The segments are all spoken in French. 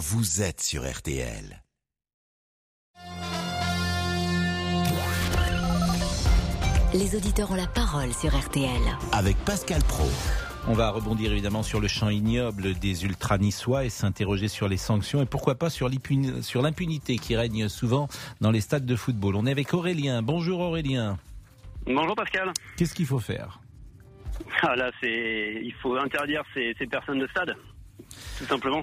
vous êtes sur RTL. Les auditeurs ont la parole sur RTL. Avec Pascal Pro. On va rebondir évidemment sur le champ ignoble des ultra-niçois et s'interroger sur les sanctions et pourquoi pas sur l'impunité qui règne souvent dans les stades de football. On est avec Aurélien. Bonjour Aurélien. Bonjour Pascal. Qu'est-ce qu'il faut faire? Ah là, c'est il faut interdire ces, ces personnes de stade, tout simplement.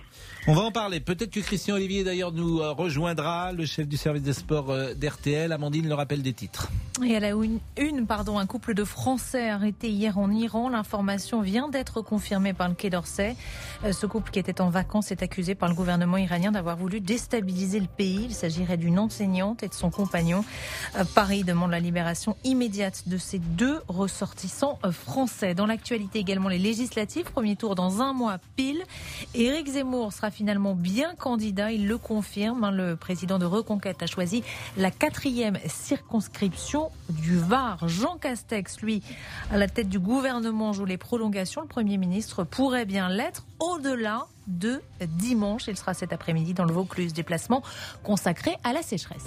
On va en parler. Peut-être que Christian Olivier d'ailleurs nous euh, rejoindra, le chef du service des sports euh, d'RTL. Amandine le rappelle des titres. Et à la une, une, pardon, un couple de Français arrêté hier en Iran. L'information vient d'être confirmée par le Quai d'Orsay. Euh, ce couple qui était en vacances est accusé par le gouvernement iranien d'avoir voulu déstabiliser le pays. Il s'agirait d'une enseignante et de son compagnon. Paris demande la libération immédiate de ces deux ressortissants français. Dans l'actualité également les législatives. Premier tour dans un mois pile. Éric Zemmour sera finalement bien candidat, il le confirme. Hein. le président de Reconquête a choisi la quatrième circonscription du Var. Jean Castex, lui, à la tête du gouvernement, joue les prolongations. Le Premier ministre pourrait bien l'être au-delà de dimanche. Il sera cet après-midi dans le Vaucluse, déplacement consacré à la sécheresse.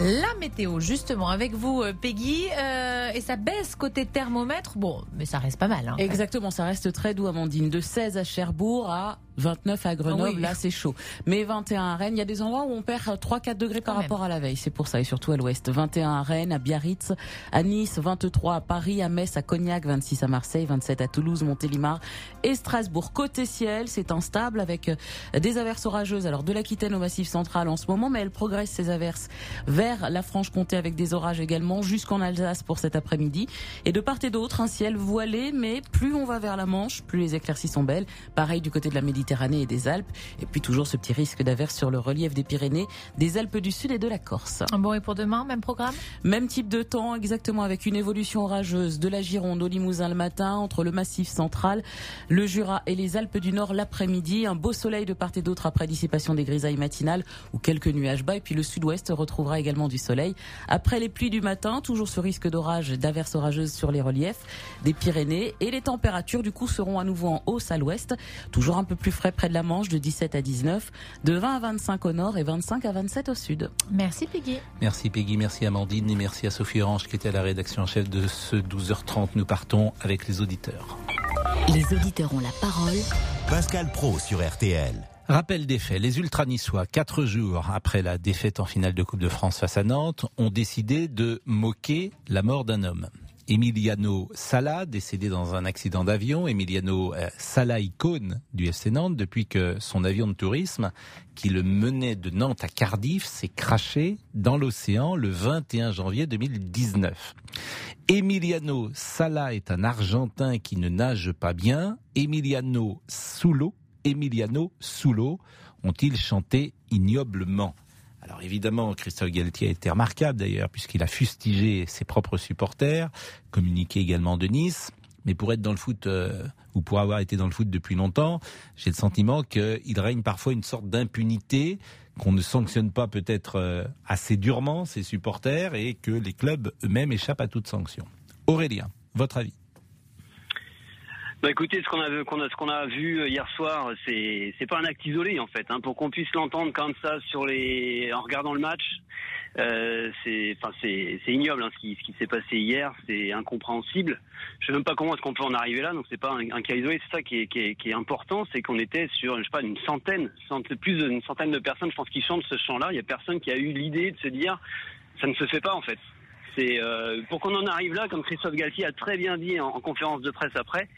La météo, justement, avec vous, euh, Peggy, euh, et ça baisse côté thermomètre. Bon, mais ça reste pas mal. Hein, Exactement, ça reste très doux, Amandine. De 16 à Cherbourg à 29 à Grenoble, là c'est chaud. Mais 21 à Rennes, il y a des endroits où on perd 3-4 degrés par rapport à la veille. C'est pour ça, et surtout à l'ouest. 21 à Rennes, à Biarritz, à Nice, 23 à Paris, à Metz, à Cognac, 26 à Marseille, 27 à Toulouse, Montélimar et Strasbourg. Côté ciel, c'est instable avec euh, des averses orageuses. Alors de l'Aquitaine au Massif central en ce moment, mais elles progressent ces averses vers la Franche-Comté avec des orages également jusqu'en Alsace pour cet après-midi. Et de part et d'autre, un ciel voilé, mais plus on va vers la Manche, plus les éclaircies sont belles. Pareil du côté de la Méditerranée et des Alpes. Et puis toujours ce petit risque d'averse sur le relief des Pyrénées, des Alpes du Sud et de la Corse. Bon, et pour demain, même programme? Même type de temps, exactement, avec une évolution orageuse de la Gironde au Limousin le matin, entre le Massif central, le Jura et les Alpes du Nord l'après-midi. Un beau soleil de part et d'autre après dissipation des grisailles matinales ou quelques nuages bas. Et puis le Sud-Ouest retrouvera également du soleil. Après les pluies du matin, toujours ce risque d'orage, d'averse orageuse sur les reliefs des Pyrénées. Et les températures, du coup, seront à nouveau en hausse à l'ouest. Toujours un peu plus frais près de la Manche de 17 à 19, de 20 à 25 au nord et 25 à 27 au sud. Merci Peggy. Merci Peggy, merci Amandine et merci à Sophie Orange qui était à la rédaction en chef de ce 12h30. Nous partons avec les auditeurs. Les auditeurs ont la parole. Pascal Pro sur RTL. Rappel des faits, les ultra-niçois, quatre jours après la défaite en finale de Coupe de France face à Nantes, ont décidé de moquer la mort d'un homme. Emiliano Sala, décédé dans un accident d'avion. Emiliano euh, Sala, icône du FC Nantes, depuis que son avion de tourisme, qui le menait de Nantes à Cardiff, s'est craché dans l'océan le 21 janvier 2019. Emiliano Sala est un Argentin qui ne nage pas bien. Emiliano Soulo, Emiliano Soulo ont-ils chanté ignoblement? Alors évidemment, Christophe Galtier a été remarquable d'ailleurs, puisqu'il a fustigé ses propres supporters, communiqué également de Nice. Mais pour être dans le foot, euh, ou pour avoir été dans le foot depuis longtemps, j'ai le sentiment qu'il règne parfois une sorte d'impunité, qu'on ne sanctionne pas peut-être euh, assez durement ses supporters et que les clubs eux-mêmes échappent à toute sanction. Aurélien, votre avis? Bah écoutez, ce qu'on a, vu hier soir, c'est, c'est pas un acte isolé en fait. Hein, pour qu'on puisse l'entendre comme ça en regardant le match, euh, c'est, ignoble hein, ce qui, s'est passé hier, c'est incompréhensible. Je sais même pas comment est-ce qu'on peut en arriver là. Donc c'est pas un, cas isolé, c'est ça qui est important, c'est qu'on était sur, je sais pas, une centaine, plus d'une centaine de personnes, je pense, qui chantent ce chant-là. Il y a personne qui a eu l'idée de se dire, ça ne se fait pas en fait. C'est euh, pour qu'on en arrive là, comme Christophe Galtier a très bien dit en conférence de presse après.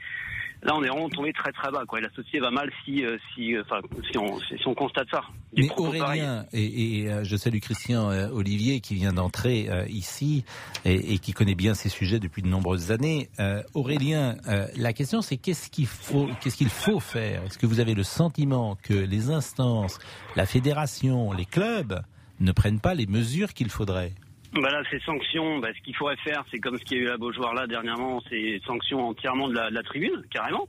Là, on est vraiment tombé très très bas. Quoi. la société va mal si, euh, si, euh, si, on, si on constate ça. Mais Aurélien, et, et je salue Christian Olivier qui vient d'entrer ici et, et, qui connaît bien ces sujets depuis de nombreuses années. Aurélien, la question c'est qu'est-ce qu'il faut, qu'est-ce qu'il faut faire? Est-ce que vous avez le sentiment que les instances, la fédération, les clubs ne prennent pas les mesures qu'il faudrait? Bah là, ces sanctions, bah, ce qu'il faudrait faire, c'est comme ce qu'il y a eu à Beaujoire là dernièrement, c'est sanctions entièrement de la, de la, tribune, carrément,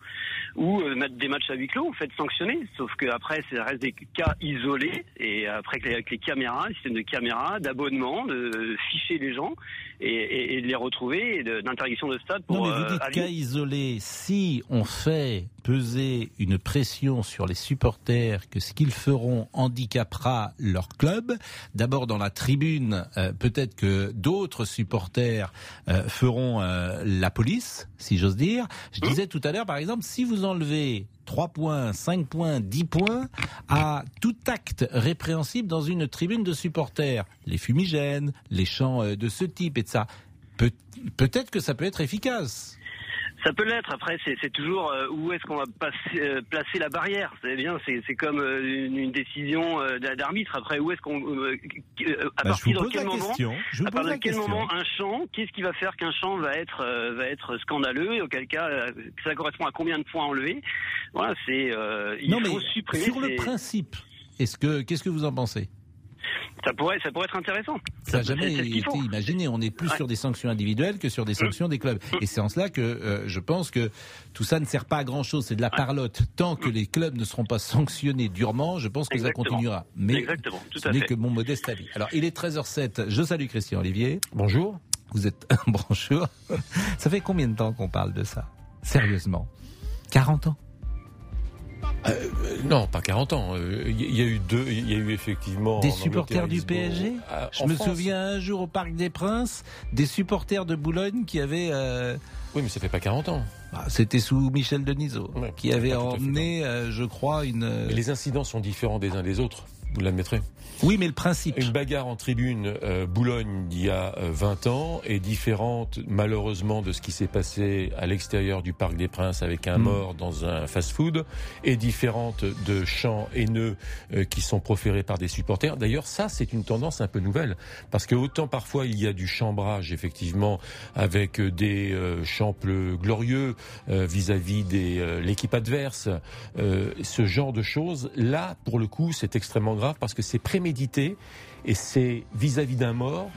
ou euh, mettre des matchs à huis clos, en fait, sanctionner. Sauf que après, ça reste des cas isolés, et après avec les caméras, le système de caméras, d'abonnement, de ficher les gens et, et, de les retrouver, d'interdiction de stade pour. Non, mais vous euh, dites cas isolés. Si on fait peser une pression sur les supporters que ce qu'ils feront handicapera leur club. D'abord dans la tribune, euh, peut-être que d'autres supporters euh, feront euh, la police, si j'ose dire. Je mmh. disais tout à l'heure, par exemple, si vous enlevez 3 points, 5 points, 10 points à tout acte répréhensible dans une tribune de supporters, les fumigènes, les chants de ce type et de ça, peut-être que ça peut être efficace. Ça peut l'être. Après, c'est toujours euh, où est-ce qu'on va euh, placer la barrière? C'est bien. C'est comme euh, une, décision d'arbitre. Après, où est-ce qu'on à bah, partir de quel moment À partir de quel moment un champ Qu'est-ce qui va faire qu'un champ va être va être scandaleux et auquel cas ça correspond à combien de points enlevés? Voilà. C'est il non, faut mais supprimer. Sur le principe, est-ce que qu'est-ce que vous en pensez? Ça pourrait, ça pourrait être intéressant. Ça n'a jamais été imaginé. On est plus sur des sanctions individuelles que sur des sanctions des clubs. Et c'est en cela que euh, je pense que tout ça ne sert pas à grand chose. C'est de la parlotte. Tant que les clubs ne seront pas sanctionnés durement, je pense que ça continuera. Mais Exactement. Tout ce n'est que mon modeste avis. Alors, il est 13h07. Je salue Christian Olivier. Bonjour. Vous êtes un bonjour. Ça fait combien de temps qu'on parle de ça? Sérieusement? 40 ans? Euh, non, pas 40 ans. Il euh, y, a eu deux. Il y a eu effectivement des supporters du PSG. Euh, Je me souviens un jour au Parc des Princes, des supporters de Boulogne qui avaient. Oui, mais ça fait pas 40 ans. Bah, c'était sous Michel Denisot, qui avait emmené, je crois, une. les incidents sont différents des uns des autres. Vous l'admettrez. Oui, mais le principe. Une bagarre en tribune euh, Boulogne il y a 20 euh, ans est différente malheureusement de ce qui s'est passé à l'extérieur du Parc des Princes avec un mm. mort dans un fast-food, est différente de chants haineux euh, qui sont proférés par des supporters. D'ailleurs, ça c'est une tendance un peu nouvelle parce que autant parfois il y a du chambrage effectivement avec des chants glorieux vis-à-vis de l'équipe adverse, ce genre de choses. Là, pour le coup, c'est extrêmement grave parce que c'est prémédité et c'est vis-à-vis d'un mort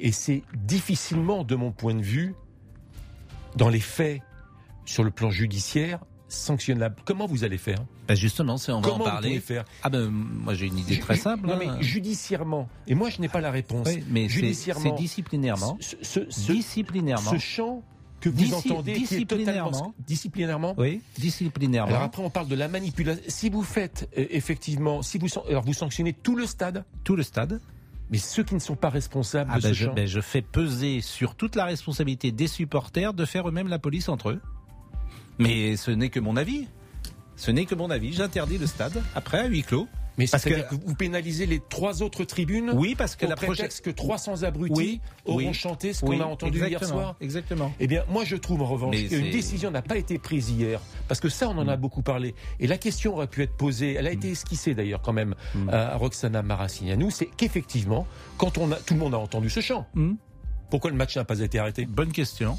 et c'est difficilement, de mon point de vue, dans les faits, sur le plan judiciaire, sanctionnable. Comment vous allez faire? Ben Justement, c'est on va en parler. faire? Ah ben moi j'ai une idée très simple. Non mais hein. judiciairement. Et moi je n'ai pas la réponse. mais judiciairement, c'est disciplinairement. Ce, disciplinairement. Ce champ que vous entendez disciplinairement. disciplinairement. Oui, disciplinairement. Alors après, on parle de la manipulation. Si vous faites euh, effectivement, si vous, alors vous sanctionnez tout le stade. Tout le stade. Mais ceux qui ne sont pas responsables ah de ben ce je, ben je fais peser sur toute la responsabilité des supporters de faire eux-mêmes la police entre eux. Mais ce n'est que mon avis. Ce n'est que mon avis. J'interdis le stade après à huis clos. Mais parce que, vous pénalisez les trois autres tribunes. Oui, parce que la prochaine que 300 abrutis auront chanté ce qu'on a entendu hier soir. Exactement. Eh bien, moi, je trouve en revanche qu'une décision n'a pas été prise hier, parce que ça, on en a mm. beaucoup parlé. Et la question aurait pu être posée. Elle a été mm. esquissée d'ailleurs quand même mm. à Roxana Maracignanu. C'est qu'effectivement, quand on a, tout le monde a entendu ce chant. Pourquoi le match n'a pas été arrêté? Bonne question.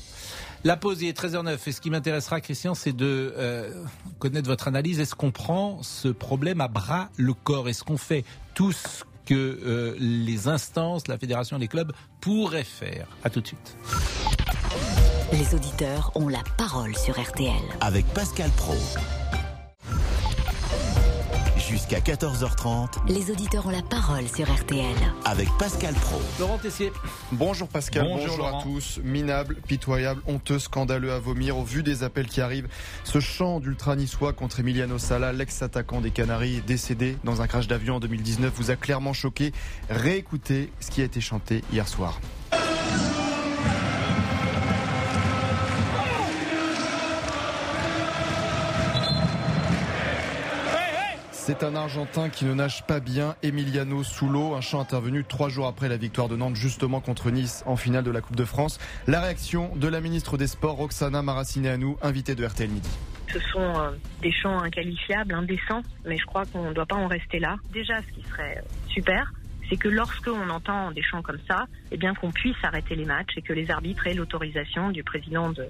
La pause est 13h09 et ce qui m'intéressera, Christian, c'est de euh, connaître votre analyse. Est-ce qu'on prend ce problème à bras le corps? Est-ce qu'on fait tout ce que euh, les instances, la fédération, les clubs pourraient faire? À tout de suite. Les auditeurs ont la parole sur RTL. Avec Pascal Pro jusqu'à 14h30. Les auditeurs ont la parole sur RTL. Avec Pascal Pro. Laurent Tessier. Bonjour Pascal, bonjour, à tous. Minable, pitoyable, honteux, scandaleux à vomir au vu des appels qui arrivent. Ce chant d'ultra niçois contre Emiliano Sala, l'ex-attaquant des Canaries, décédé dans un crash d'avion en 2019, vous a clairement choqué. Réécoutez ce qui a été chanté hier soir. C'est un Argentin qui ne nage pas bien, Emiliano Soulo, un chant intervenu trois jours après la victoire de Nantes justement contre Nice en finale de la Coupe de France. La réaction de la ministre des Sports, Roxana Maracineanu, invitée de RTL Midi. Ce sont euh, des chants inqualifiables, indécents, mais je crois qu'on ne doit pas en rester là. Déjà, ce qui serait super, c'est que lorsque on entend des chants comme ça, eh bien qu'on puisse arrêter les matchs et que les arbitres aient l'autorisation du président de,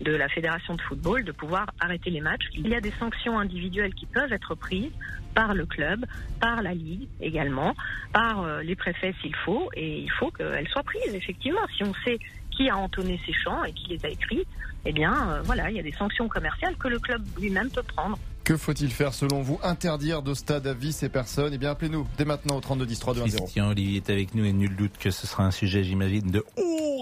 de la fédération de football de pouvoir arrêter les matchs. Il y a des sanctions individuelles qui peuvent être prises par le club, par la ligue également, par euh, les préfets s'il faut, et il faut qu'elles soient prises effectivement. Si on sait qui a entonné ces chants et qui les a écrits, eh bien euh, voilà, il y a des sanctions commerciales que le club lui-même peut prendre. Que faut-il faire selon vous Interdire de stade à vie ces personnes? Eh bien appelez-nous dès maintenant au 32 10 3 2 1 0. Christian Olivier est avec nous et nul doute que ce sera un sujet j'imagine de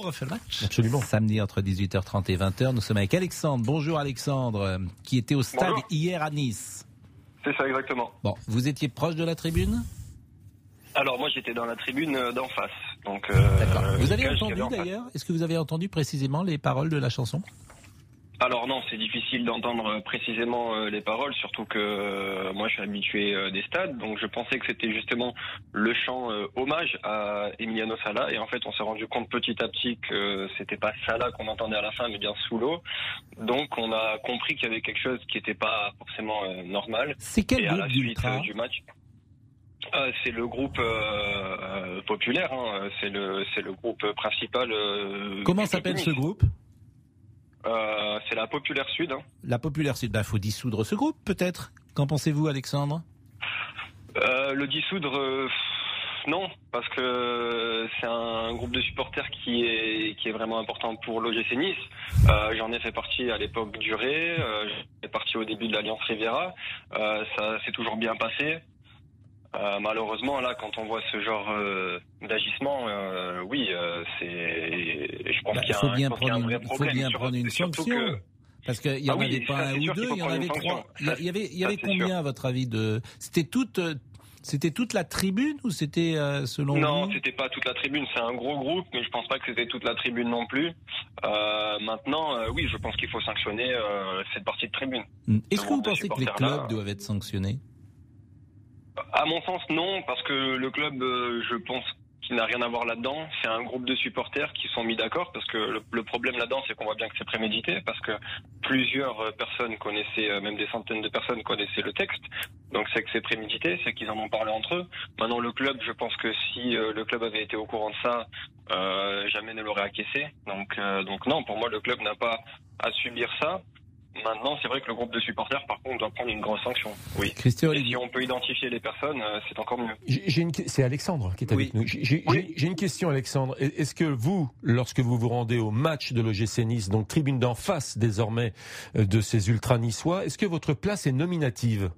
refait le match. Absolument. Samedi entre 18h30 et 20h, nous sommes avec Alexandre. Bonjour Alexandre, qui était au stade hier à Nice. C'est ça exactement. Bon, vous étiez proche de la tribune? Alors moi j'étais dans la tribune euh, d'en face. Donc euh, Vous avez entendu d'ailleurs Est-ce que vous avez entendu précisément les paroles de la chanson? Alors non, c'est difficile d'entendre euh, précisément euh, les paroles, surtout que euh, moi je suis habitué des stades, donc je pensais que c'était justement le chant hommage à Emiliano Sala, et en fait on s'est rendu compte petit à petit que c'était pas Sala qu'on entendait à la fin, mais bien sous l'eau. Donc on a compris qu'il y avait quelque chose qui n'était pas forcément normal. C'est quel et à la suite du match. c'est le groupe populaire, hein. c'est le c'est le groupe principal. Comment s'appelle ce groupe? Euh, c'est la Populaire Sud. Hein. La Populaire Sud, il bah, faut dissoudre ce groupe peut-être. Qu'en pensez-vous Alexandre? Euh, Le dissoudre, euh, non, parce que c'est un groupe de supporters qui est, qui est vraiment important pour l'OGC Nice. J'en ai fait partie à l'époque du Ré, j'en ai parti au début de l'Alliance Riviera. ça s'est toujours bien passé. Euh, malheureusement, là, quand on voit ce genre euh, d'agissement, euh, oui, c'est. Je pense bah, qu'il y, faut bien prendre une, Il faut bien prendre une sanction. Parce qu'il y en ah avait pas un ou deux, il y en avait trois. Il y avait, il y avait combien, à votre avis, de. C'était toute. C'était toute la tribune ou c'était selon Non, c'était pas toute la tribune. C'est un gros groupe, mais je pense pas que c'était toute la tribune non plus. maintenant, oui, je pense qu'il faut sanctionner cette partie de tribune. Est-ce que vous pensez que les clubs doivent être sanctionnés? À mon sens, non, parce que le club, euh, je pense qu'il n'a rien à voir là-dedans. C'est un groupe de supporters qui sont mis d'accord, parce que le, problème là-dedans, c'est qu'on voit bien que c'est prémédité, parce que plusieurs euh, personnes connaissaient, euh, même des centaines de personnes connaissaient le texte. Donc c'est que c'est prémédité, c'est qu'ils en ont parlé entre eux. Maintenant, le club, je pense que si le club avait été au courant de ça, jamais ne l'aurait acquiescé. Donc, donc non, pour moi, le club n'a pas à subir ça. Maintenant, c'est vrai que le groupe de supporters, par contre, doit prendre une grosse sanction. Oui. Christian, Et si on peut identifier les personnes, euh, c'est encore mieux. J'ai une... C'est Alexandre qui est avec nous. J'ai une question, Alexandre. Est-ce que vous, lorsque vous vous rendez au match de l'OGC Nice, donc tribune d'en face désormais euh, de ces ultra niçois, est-ce que votre place est nominative?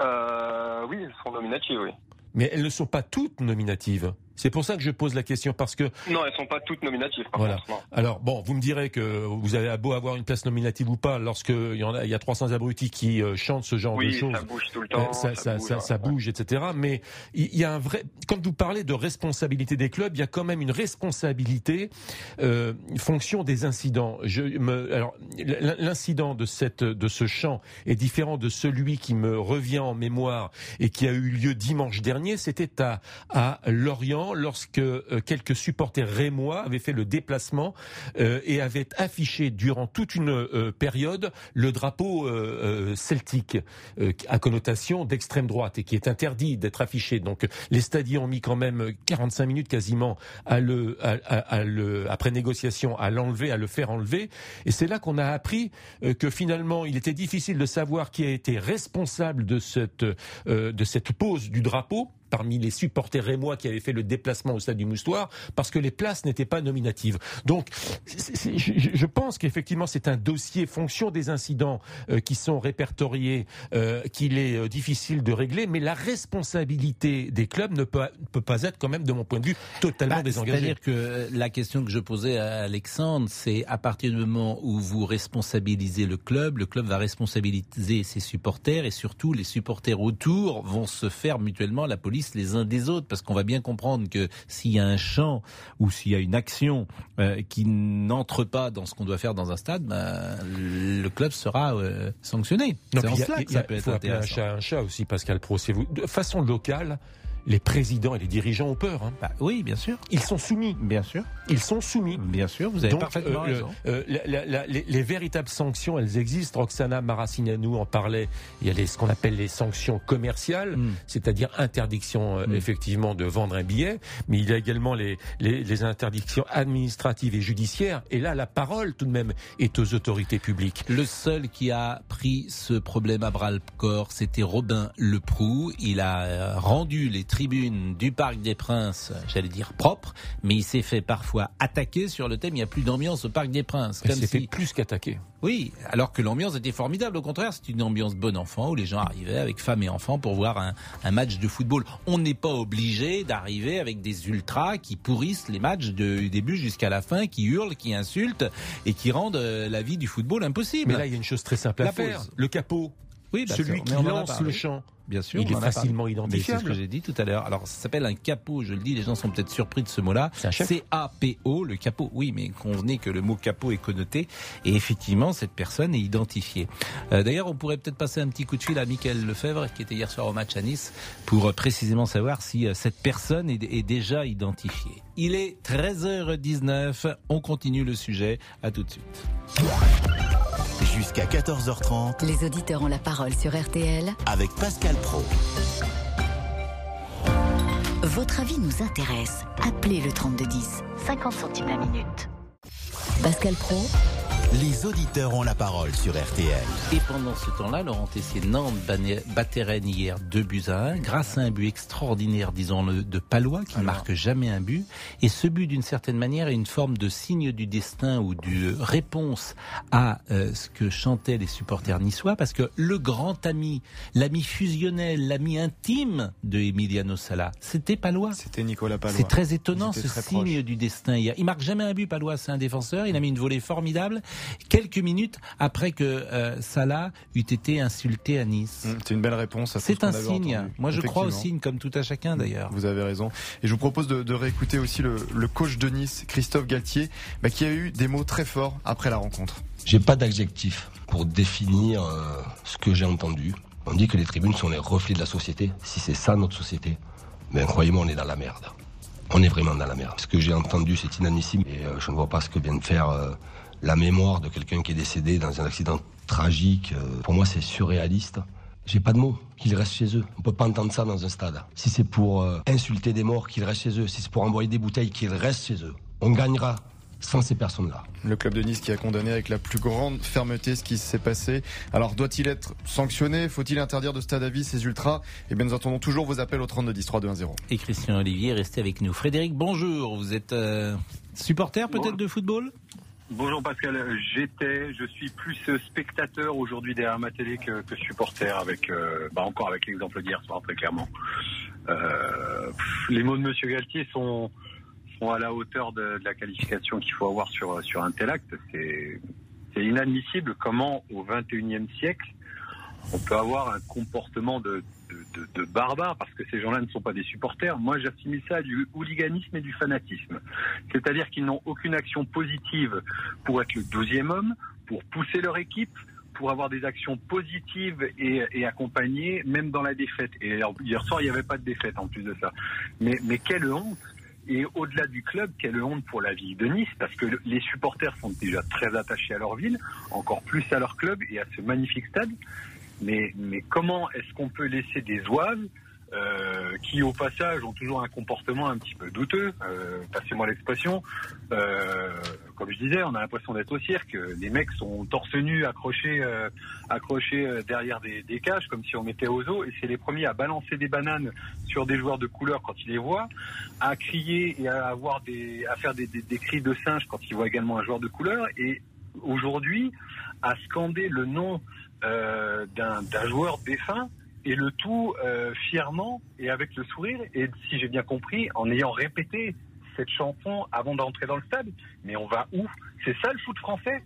Euh, Oui, elles sont nominatives, oui. Mais elles ne sont pas toutes nominatives. C'est pour ça que je pose la question parce que non, elles sont pas toutes nominatives. Par voilà. Alors bon, vous me direz que vous avez beau avoir une place nominative ou pas, lorsque il y en a, il y a 300 abrutis qui euh, chantent ce genre de choses. ça bouge tout le temps. Ça, ça, ça, ça bouge, etc. Mais il y, a un vrai. Quand vous parlez de responsabilité des clubs, il y a quand même une responsabilité euh, fonction des incidents. Je me, alors l'incident de cette de ce chant est différent de celui qui me revient en mémoire et qui a eu lieu dimanche dernier. C'était à à Lorient lorsque euh, quelques supporters rémois avaient fait le déplacement euh, et avaient affiché durant toute une euh, période le drapeau celtique à connotation d'extrême droite et qui est interdit d'être affiché. Donc les stadiers ont mis quand même 45 minutes quasiment après négociation à l'enlever, à le faire enlever. Et c'est là qu'on a appris que finalement il était difficile de savoir qui a été responsable de cette pose du drapeau parmi les supporters rémois qui avaient fait le déplacement au stade du Moustoir parce que les places n'étaient pas nominatives. Donc, je, pense qu'effectivement, c'est un dossier fonction des incidents euh, qui sont répertoriés euh, qu'il est euh, difficile de régler, mais la responsabilité des clubs ne peut, peut pas être quand même, de mon point de vue, totalement bah, désengagée. C'est-à-dire que la question que je posais à Alexandre, c'est à partir du moment où vous responsabilisez le club, le club va responsabiliser ses supporters et surtout les supporters autour vont se faire mutuellement la police les uns des autres, parce qu'on va bien comprendre que s'il y a un champ ou s'il y a une action euh, qui n'entre pas dans ce qu'on doit faire dans un stade, ben, le club sera euh, sanctionné. Ça peut être intéressant. Un chat, un chat aussi, Pascal Pro. Vous, de façon locale, les présidents et les dirigeants ont peur. Hein. Bah, oui, bien sûr. Ils sont soumis. Bien sûr. Ils sont soumis. Bien sûr, vous avez parfaitement euh, raison. Euh, les, véritables sanctions, elles existent. Roxana Maracineanu en parlait. Il y a les, ce qu'on appelle les sanctions commerciales, mm. c'est-à-dire interdiction euh, mm. effectivement de vendre un billet, mais il y a également les, les, interdictions administratives et judiciaires. Et là, la parole tout de même est aux autorités publiques. Le seul qui a pris ce problème à bras le corps, c'était Robin Leproux. Il a rendu les tribune du Parc des Princes, j'allais dire propre, mais il s'est fait parfois attaquer sur le thème il n'y a plus d'ambiance au Parc des Princes. Il s'est fait plus qu'attaquer. Oui, alors que l'ambiance était formidable. Au contraire, c'est une ambiance bon enfant où les gens arrivaient avec femmes et enfants pour voir un, un match de football. On n'est pas obligé d'arriver avec des ultras qui pourrissent les matchs du début jusqu'à la fin, qui hurlent, qui insultent et qui rendent euh, la vie du football impossible. Mais là, il y a une chose très simple à faire. Le capot. Oui, bah, celui qui lance le champ. Bien sûr, il est facilement identifiable. C'est ce que j'ai dit tout à l'heure. Alors, ça s'appelle un capot, je le dis, les gens sont peut-être surpris de ce mot-là. C-A-P-O, le capot. Oui, mais convenez que le mot capot est connoté. Et effectivement, cette personne est identifiée. Euh, d'ailleurs, on pourrait peut-être passer un petit coup de fil à Michael Lefebvre, qui était hier soir au match à Nice, pour euh, précisément savoir si euh, cette personne est, est déjà identifiée. Il est 13h19. On continue le sujet. À tout de suite. Jusqu'à 14h30. Les auditeurs ont la parole sur RTL. Avec Pascal Pro. Votre avis nous intéresse. Appelez le 3210. 50 centimes la minute. Pascal Pro. Les auditeurs ont la parole sur RTL. Et pendant ce temps-là, Laurent Tessier Nantes battait Rennes hier 2 buts à 1 grâce à un but extraordinaire, disons-le, de Palois qui ne marque jamais un but. Et ce but, d'une certaine manière, est une forme de signe du destin ou de réponse à euh, ce que chantaient les supporters niçois parce que le grand ami, l'ami fusionnel, l'ami intime de Emiliano Sala, c'était Palois. C'était Nicolas Palois. C'est très étonnant ce signe du destin hier. Il marque jamais un but, Palois, c'est un défenseur. Il a mis une volée formidable quelques minutes après que euh, Salah eût été insulté à Nice. Mmh, c'est une belle réponse. C'est un signe. Moi, je crois au signe, comme tout à chacun d'ailleurs. Vous avez raison. Et je vous propose de, réécouter aussi le, coach de Nice, Christophe Galtier, bah, qui a eu des mots très forts après la rencontre. J'ai pas d'adjectif pour définir euh, ce que j'ai entendu. On dit que les tribunes sont les reflets de la société. Si c'est ça notre société, ben croyez-moi, on est dans la merde. On est vraiment dans la merde. Ce que j'ai entendu, c'est inadmissible et euh, je ne vois pas ce que vient de faire la mémoire de quelqu'un qui est décédé dans un accident tragique, euh, pour moi c'est surréaliste. J'ai pas de mots, qu'ils restent chez eux. On peut pas entendre ça dans un stade. Si c'est pour euh, insulter des morts, qu'ils restent chez eux. Si c'est pour envoyer des bouteilles, qu'ils restent chez eux. On gagnera sans ces personnes-là. Le club de Nice qui a condamné avec la plus grande fermeté ce qui s'est passé. Alors doit-il être sanctionné? Faut-il interdire de stade à vie ces ultras? Eh bien nous attendons toujours vos appels au 32 10 3 2 1 0. Et Christian Olivier, restez avec nous. Frédéric, bonjour. Vous êtes euh, supporter peut-être de football? Bonjour Pascal, j'étais, je suis plus spectateur aujourd'hui derrière ma télé que, supporter avec, euh, bah encore avec l'exemple d'hier soir très clairement. Euh, les mots de Monsieur Galtier sont, à la hauteur de, la qualification qu'il faut avoir sur sur un tel acte. C'est inadmissible comment au 21e siècle on peut avoir un comportement de, de, barbares parce que ces gens-là ne sont pas des supporters. Moi, j'assimile ça à du hooliganisme et du fanatisme. C'est-à-dire qu'ils n'ont aucune action positive pour être le deuxième homme, pour pousser leur équipe, pour avoir des actions positives et, et accompagner, même dans la défaite. Et hier soir, il n'y avait pas de défaite en plus de ça. Mais, mais quelle honte et au-delà du club, quelle honte pour la ville de Nice, parce que les supporters sont déjà très attachés à leur ville, encore plus à leur club et à ce magnifique stade. Mais, mais comment est-ce qu'on peut laisser des oives euh, qui, au passage, ont toujours un comportement un petit peu douteux, euh, passez-moi l'expression. Euh, comme je disais, on a l'impression d'être au cirque. Les mecs sont torse nu, accrochés, euh, accrochés euh, derrière des, des, cages, comme si on mettait aux os, et c'est les premiers à balancer des bananes sur des joueurs de couleur quand ils les voient, à crier et à avoir des, à faire des, des, des cris de singe quand ils voient également un joueur de couleur. Et aujourd'hui, à scander le nom d'un joueur défunt et le tout euh, fièrement et avec le sourire et si j'ai bien compris en ayant répété cette chanson avant d'entrer dans le stade. Mais on va où? C'est ça le foot français?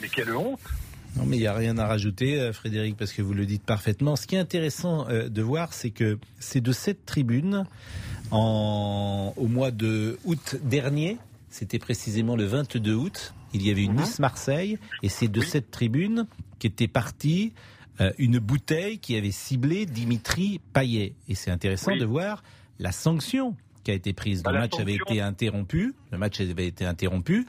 Mais quelle honte non, mais il n'y a rien à rajouter, euh, Frédéric, parce que vous le dites parfaitement. Ce qui est intéressant de voir, c'est que c'est de cette tribune, en, au mois de août dernier, c'était précisément le 22 août, il y avait une. Nice-Marseille, et c'est de cette tribune qu'était partie euh, une bouteille qui avait ciblé Dimitri Payet. Et c'est intéressant de voir la sanction qui a été prise. le bah, match avait été interrompu, le match avait été interrompu,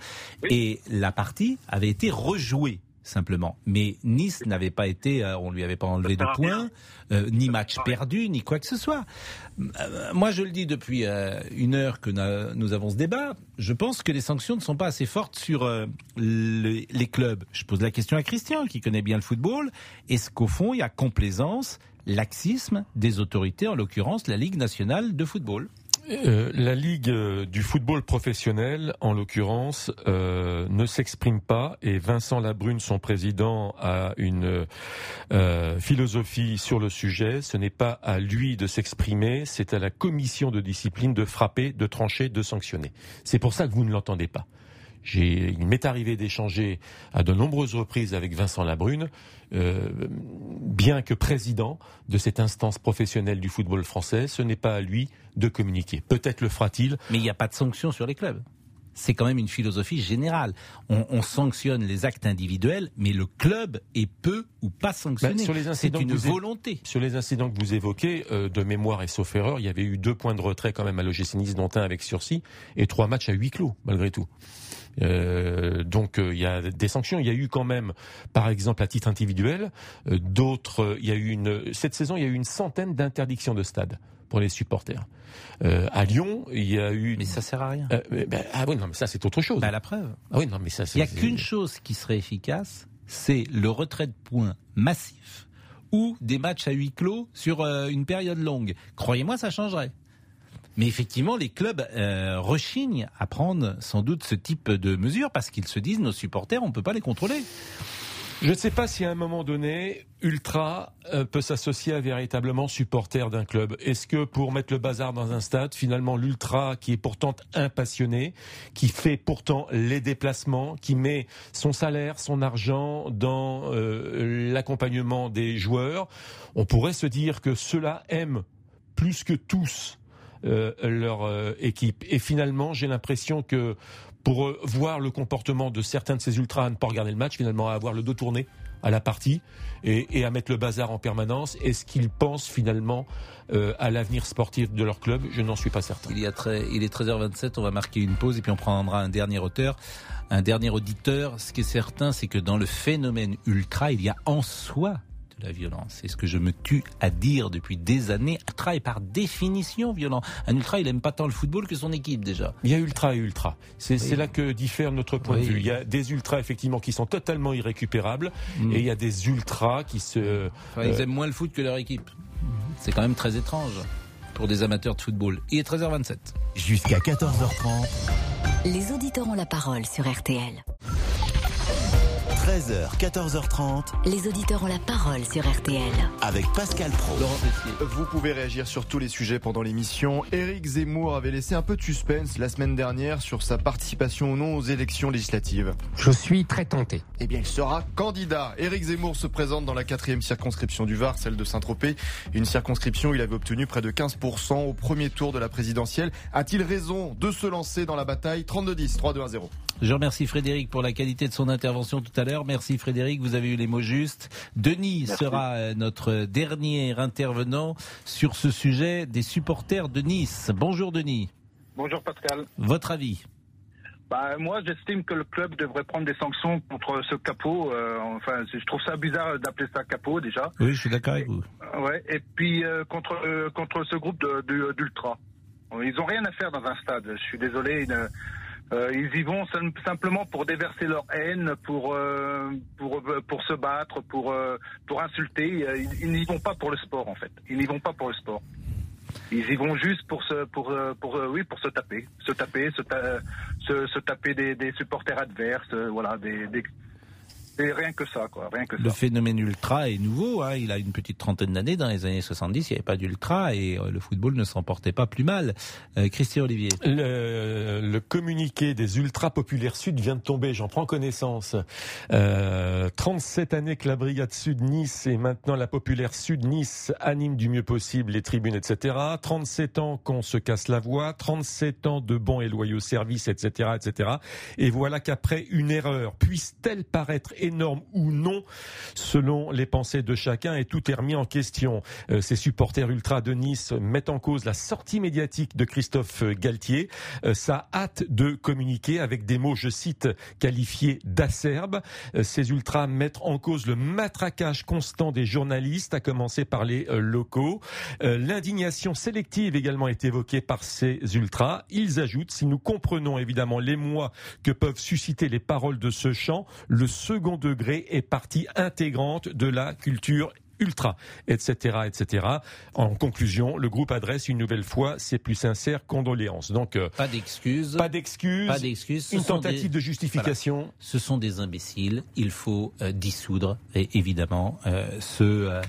et la partie avait été rejouée. Simplement. Mais Nice n'avait pas été, euh, on lui avait pas enlevé de points, euh, ni match perdu, ni quoi que ce soit. Euh, moi, je le dis depuis une heure que nous avons ce débat. Je pense que les sanctions ne sont pas assez fortes sur les, les clubs. Je pose la question à Christian, qui connaît bien le football. Est-ce qu'au fond, il y a complaisance, laxisme des autorités, en l'occurrence la Ligue nationale de football? Euh, la Ligue euh, du football professionnel, en l'occurrence, euh, ne s'exprime pas et Vincent Labrune, son président, a une philosophie sur le sujet. Ce n'est pas à lui de s'exprimer, c'est à la commission de discipline de frapper, de trancher, de sanctionner. C'est pour ça que vous ne l'entendez pas il m'est arrivé d'échanger à de nombreuses reprises avec Vincent Labrune, euh, bien que président de cette instance professionnelle du football français, ce n'est pas à lui de communiquer. Peut-être le fera-t-il. Mais il n'y a pas de sanction sur les clubs. C'est quand même une philosophie générale. On, sanctionne les actes individuels, mais le club est peu ou pas sanctionné. Bah, c'est une volonté. Sur les incidents que vous évoquez, euh, de mémoire et sauf erreur, il y avait eu deux points de retrait quand même à l'OGC Nice, dont un avec sursis, et trois matchs à huis clos, malgré tout. Euh, donc euh, il y a des sanctions. Il y a eu quand même, par exemple, à titre individuel, euh, d'autres. Il y a eu une cette saison, il y a eu une centaine d'interdictions de stade pour les supporters. à Lyon, il y a eu. Mais ça sert à rien. Ben, ah oui, non, mais ça c'est autre chose. Bah, la preuve. Ah oui, non, mais ça. Il n'y a qu'une chose qui serait efficace, c'est le retrait de points massif ou des matchs à huis clos sur une période longue. Croyez-moi, ça changerait. Mais effectivement, les clubs euh, rechignent à prendre sans doute ce type de mesures parce qu'ils se disent nos supporters, on ne peut pas les contrôler. Je ne sais pas si à un moment donné, Ultra euh, peut s'associer à véritablement supporter d'un club. Est-ce que pour mettre le bazar dans un stade, finalement l'Ultra, qui est pourtant impassionné, qui fait pourtant les déplacements, qui met son salaire, son argent dans euh, l'accompagnement des joueurs, on pourrait se dire que cela aime plus que tous euh, leur euh, équipe. Et finalement, j'ai l'impression que pour euh, voir le comportement de certains de ces ultras à ne pas regarder le match, finalement à avoir le dos tourné à la partie et, à mettre le bazar en permanence. Est-ce qu'ils pensent finalement à l'avenir sportif de leur club? Je n'en suis pas certain. Il, y a très, il est 13h27, on va marquer une pause et puis on prendra un dernier auteur, un dernier auditeur. Ce qui est certain, c'est que dans le phénomène ultra, il y a en soi la violence. C'est ce que je me tue à dire depuis des années. Ultra est par définition violent. Un ultra, il aime pas tant le football que son équipe déjà. Il y a ultra et ultra. C'est là que diffère notre point de vue. Il y a des ultras effectivement qui sont totalement irrécupérables mm. et il y a des ultras qui se. ils euh, aiment moins le foot que leur équipe. C'est quand même très étrange pour des amateurs de football. Il est 13h27. Jusqu'à 14h30. Les auditeurs ont la parole sur RTL. 13h, 14h30. Les auditeurs ont la parole sur RTL. Avec Pascal Pro. Vous pouvez réagir sur tous les sujets pendant l'émission. Éric Zemmour avait laissé un peu de suspense la semaine dernière sur sa participation ou non aux élections législatives. Je suis très tenté. Eh bien, il sera candidat. Éric Zemmour se présente dans la quatrième circonscription du Var, celle de Saint-Tropez. Une circonscription où il avait obtenu près de 15% au premier tour de la présidentielle. A-t-il raison de se lancer dans la bataille? 32-10, 3-2-1-0. Je remercie Frédéric pour la qualité de son intervention tout à l'heure. Merci Frédéric, vous avez eu les mots justes. Denis sera euh, notre dernier intervenant sur ce sujet des supporters de Nice. Bonjour Denis. Bonjour Pascal. Votre avis? Bah, moi, j'estime que le club devrait prendre des sanctions contre ce capot. Euh, enfin, je trouve ça bizarre d'appeler ça capot déjà. Oui, je suis d'accord avec vous. Ouais. Et puis euh, contre contre ce groupe d'ultra, ils ont rien à faire dans un stade. Je suis désolé. Euh, ils y vont simplement pour déverser leur haine, pour euh, pour pour se battre, pour euh, pour insulter. Ils, n'y vont pas pour le sport en fait. Ils n'y vont pas pour le sport. Ils y vont juste pour se pour pour oui pour se taper, se taper, se, se, taper des, des supporters adverses, voilà des, des et rien que ça, quoi. Rien que le phénomène ultra est nouveau. Hein. Il a une petite trentaine d'années. Dans les années 70, il n'y avait pas d'ultra et euh, le football ne s'en portait pas plus mal. Euh, Christian Olivier. Le, communiqué des ultra populaires sud vient de tomber. J'en prends connaissance. Euh, 37 années que la brigade sud Nice et maintenant la populaire sud Nice anime du mieux possible les tribunes, etc. 37 ans qu'on se casse la voix. 37 ans de bons et loyaux services, etc., etc. Et voilà qu'après une erreur puisse-t-elle paraître énorme ou non, selon les pensées de chacun, et tout est remis en question. Euh, ces supporters ultra de Nice mettent en cause la sortie médiatique de Christophe Galtier, euh, sa hâte de communiquer avec des mots, je cite, qualifiés d'acerbes. Euh, ces ultras mettent en cause le matraquage constant des journalistes, à commencer par les locaux. L'indignation sélective également est évoquée par ces ultras. Ils ajoutent, si nous comprenons évidemment l'émoi que peuvent susciter les paroles de ce chant, le second degré est partie intégrante de la culture ultra, etc., etc. En conclusion, le groupe adresse une nouvelle fois ses plus sincères condoléances. Donc, euh, pas d'excuses, pas d'excuses, pas d'excuses. Une tentative de justification. Ce sont des imbéciles. Il faut euh, dissoudre et évidemment euh, ce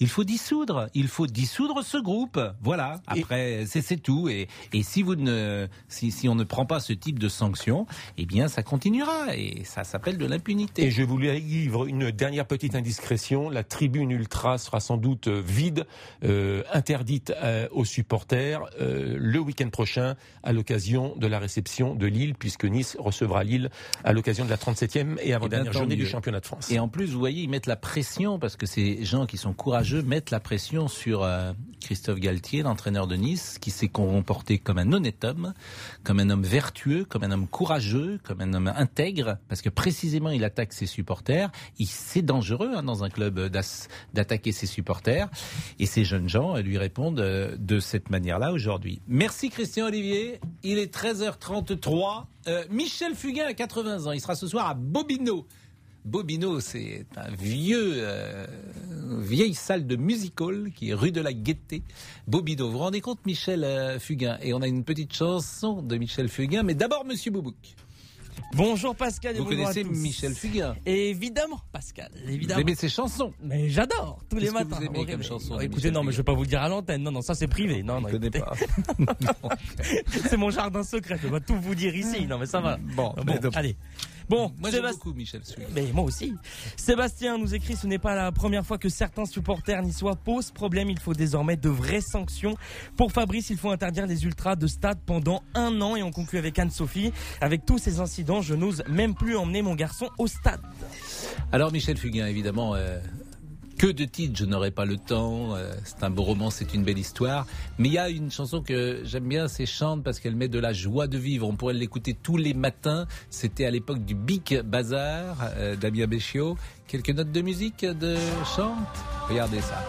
il faut dissoudre, il faut dissoudre ce groupe. Voilà. Après, c'est tout. Et, et si vous ne, si, si, on ne prend pas ce type de sanctions, eh bien, ça continuera et ça s'appelle de l'impunité. Et je voulais livre une dernière petite indiscrétion. La tribune ultra sera sans doute vide, euh, interdite euh, aux supporters euh, le week-end prochain à l'occasion de la réception de Lille, puisque Nice recevra Lille à l'occasion de la 37e et avant-dernière eh journée du championnat de France. Et en plus, vous voyez, ils mettent la pression parce que ces gens qui sont courageux mettre la pression sur euh, Christophe Galtier, l'entraîneur de Nice, qui s'est comporté comme un honnête homme, comme un homme vertueux, comme un homme courageux, comme un homme intègre, parce que précisément il attaque ses supporters. C'est dangereux hein, dans un club d'attaquer ses supporters. Et ces jeunes gens lui répondent euh, de cette manière-là aujourd'hui. Merci Christian Olivier. Il est 13h33. Euh, Michel Fugain a 80 ans. Il sera ce soir à Bobino. Bobino, c'est un vieux, euh, vieille salle de musical qui est rue de la Gaîté. Bobino, vous vous rendez compte, Michel euh, Fugain? Et on a une petite chanson de Michel Fugain, mais d'abord Monsieur Boubouk. Bonjour Pascal. Vous connaissez Michel Fugain? Évidemment, Pascal. Évidemment. Vous aimez ses chansons? Mais j'adore tous les matins. Que vous aimez comme chanson écoutez, non, mais je vais pas vous le dire à l'antenne. Non, non, ça c'est privé. Non, non. Je connais pas. c'est mon jardin secret. Je vais tout vous dire ici. Non, mais ça va. Bon, bon allez. Bon, moi beaucoup Michel Mais moi aussi. Sébastien nous écrit ce n'est pas la première fois que certains supporters niçois posent problème. Il faut désormais de vraies sanctions. Pour Fabrice, il faut interdire les ultras de stade pendant un an. Et on conclut avec Anne-Sophie. Avec tous ces incidents, je n'ose même plus emmener mon garçon au stade. Alors Michel Fugain, évidemment, euh, que de titres, je n'aurai pas le temps. Euh, c'est un beau roman, c'est une belle histoire. Mais il y a une chanson que j'aime bien, c'est Chante parce qu'elle met de la joie de vivre. On pourrait l'écouter tous les matins. C'était à l'époque du Big Bazar euh, Béchiot. Quelques notes de musique de Chante? Regardez ça.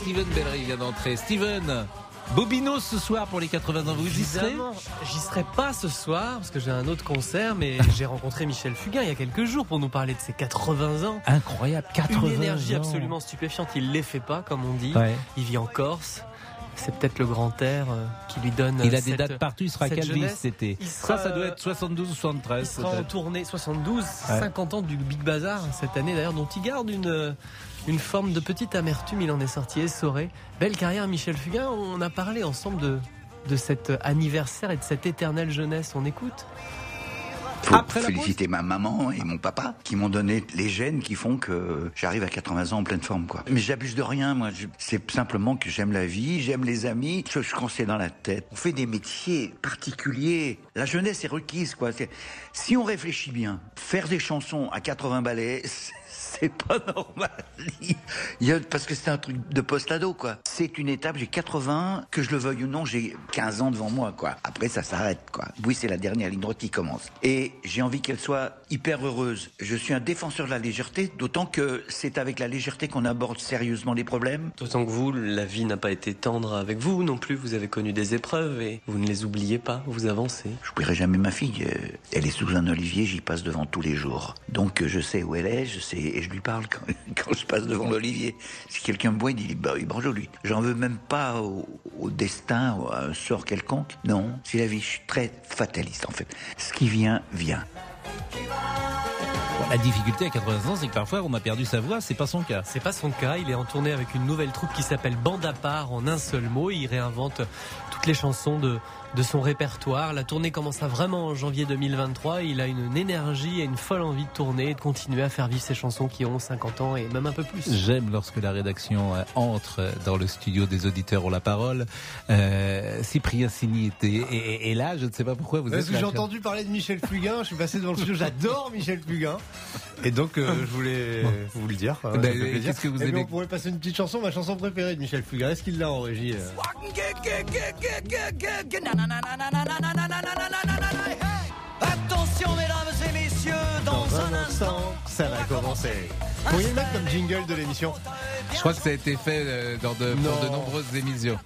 Steven Bellery vient d'entrer. Steven, Bobino ce soir pour les 80 ans, vous y serez J'y serai pas ce soir parce que j'ai un autre concert, mais j'ai rencontré Michel Fugain il y a quelques jours pour nous parler de ses 80 ans. Incroyable, 80 ans. Une énergie absolument stupéfiante. Il les fait pas, comme on dit. Il vit en Corse. C'est peut-être le grand air euh, qui lui donne. Il a des dates partout. Il sera Calvis cet été. Ça, ça doit être 72 ou 73. Il sera en tournée 72, 50 ans du Big Bazar cette année d'ailleurs, dont il garde une une forme de petite amertume. Il en est sorti essoré. Belle carrière, Michel Fugain. On a parlé ensemble de, de cet anniversaire et de cette éternelle jeunesse. On écoute faut Après féliciter ma maman et mon papa qui m'ont donné les gènes qui font que j'arrive à 80 ans en pleine forme quoi. Mais j'abuse de rien moi, c'est simplement que j'aime la vie, j'aime les amis, je, je c'est dans la tête. On fait des métiers particuliers. La jeunesse est requise quoi. Si on réfléchit bien, faire des chansons à 80 ballets, c'est pas normal. Parce que c'est un truc de post-ado, quoi. C'est une étape, j'ai 80, que je le veuille ou non, j'ai 15 ans devant moi, quoi. Après, ça s'arrête, quoi. Oui, c'est la dernière ligne droite qui commence. Et j'ai envie qu'elle soit hyper heureuse. Je suis un défenseur de la légèreté, d'autant que c'est avec la légèreté qu'on aborde sérieusement les problèmes. D'autant que vous, la vie n'a pas été tendre avec vous non plus. Vous avez connu des épreuves et vous ne les oubliez pas, vous avancez. Je n'oublierai jamais ma fille. Euh, elle est sous un olivier, j'y passe devant tous les jours. Donc je sais où elle est, je sais, et je lui parle quand, je passe devant l'olivier. Si quelqu'un me voit, il dit bah, bonjour lui. J'en veux même pas au, destin, ou à un sort quelconque. Non, c'est la vie. Je suis très fataliste en fait. Ce qui vient, vient. Keep on. La difficulté à 80 ans, c'est que parfois on a perdu sa voix, c'est pas son cas. C'est pas son cas, il est en tournée avec une nouvelle troupe qui s'appelle Bande à part en un seul mot, il réinvente toutes les chansons de de son répertoire. La tournée commencera vraiment en janvier 2023. Il a une énergie et une folle envie de tourner et de continuer à faire vivre ses chansons qui ont 50 ans et même un peu plus. J'aime lorsque la rédaction euh, entre dans le studio des auditeurs ont la parole. Euh, Cyprien Signy était et, là, je ne sais pas pourquoi vous êtes. J'ai entendu parler de Michel Fugain. Je suis passé devant le studio. J'adore Michel Fugain. Et donc, euh, je voulais vous le dire. Ben, qu'est-ce que vous eh aimez On pourrait passer une petite chanson, ma chanson préférée de Michel Fugain. Est-ce qu'il l'a en régie Attention mesdames et messieurs, dans, un, instant, ça va commencer. Pourriez le mettre comme jingle de l'émission Je crois que ça a été fait euh, dans de, pour de nombreuses émissions.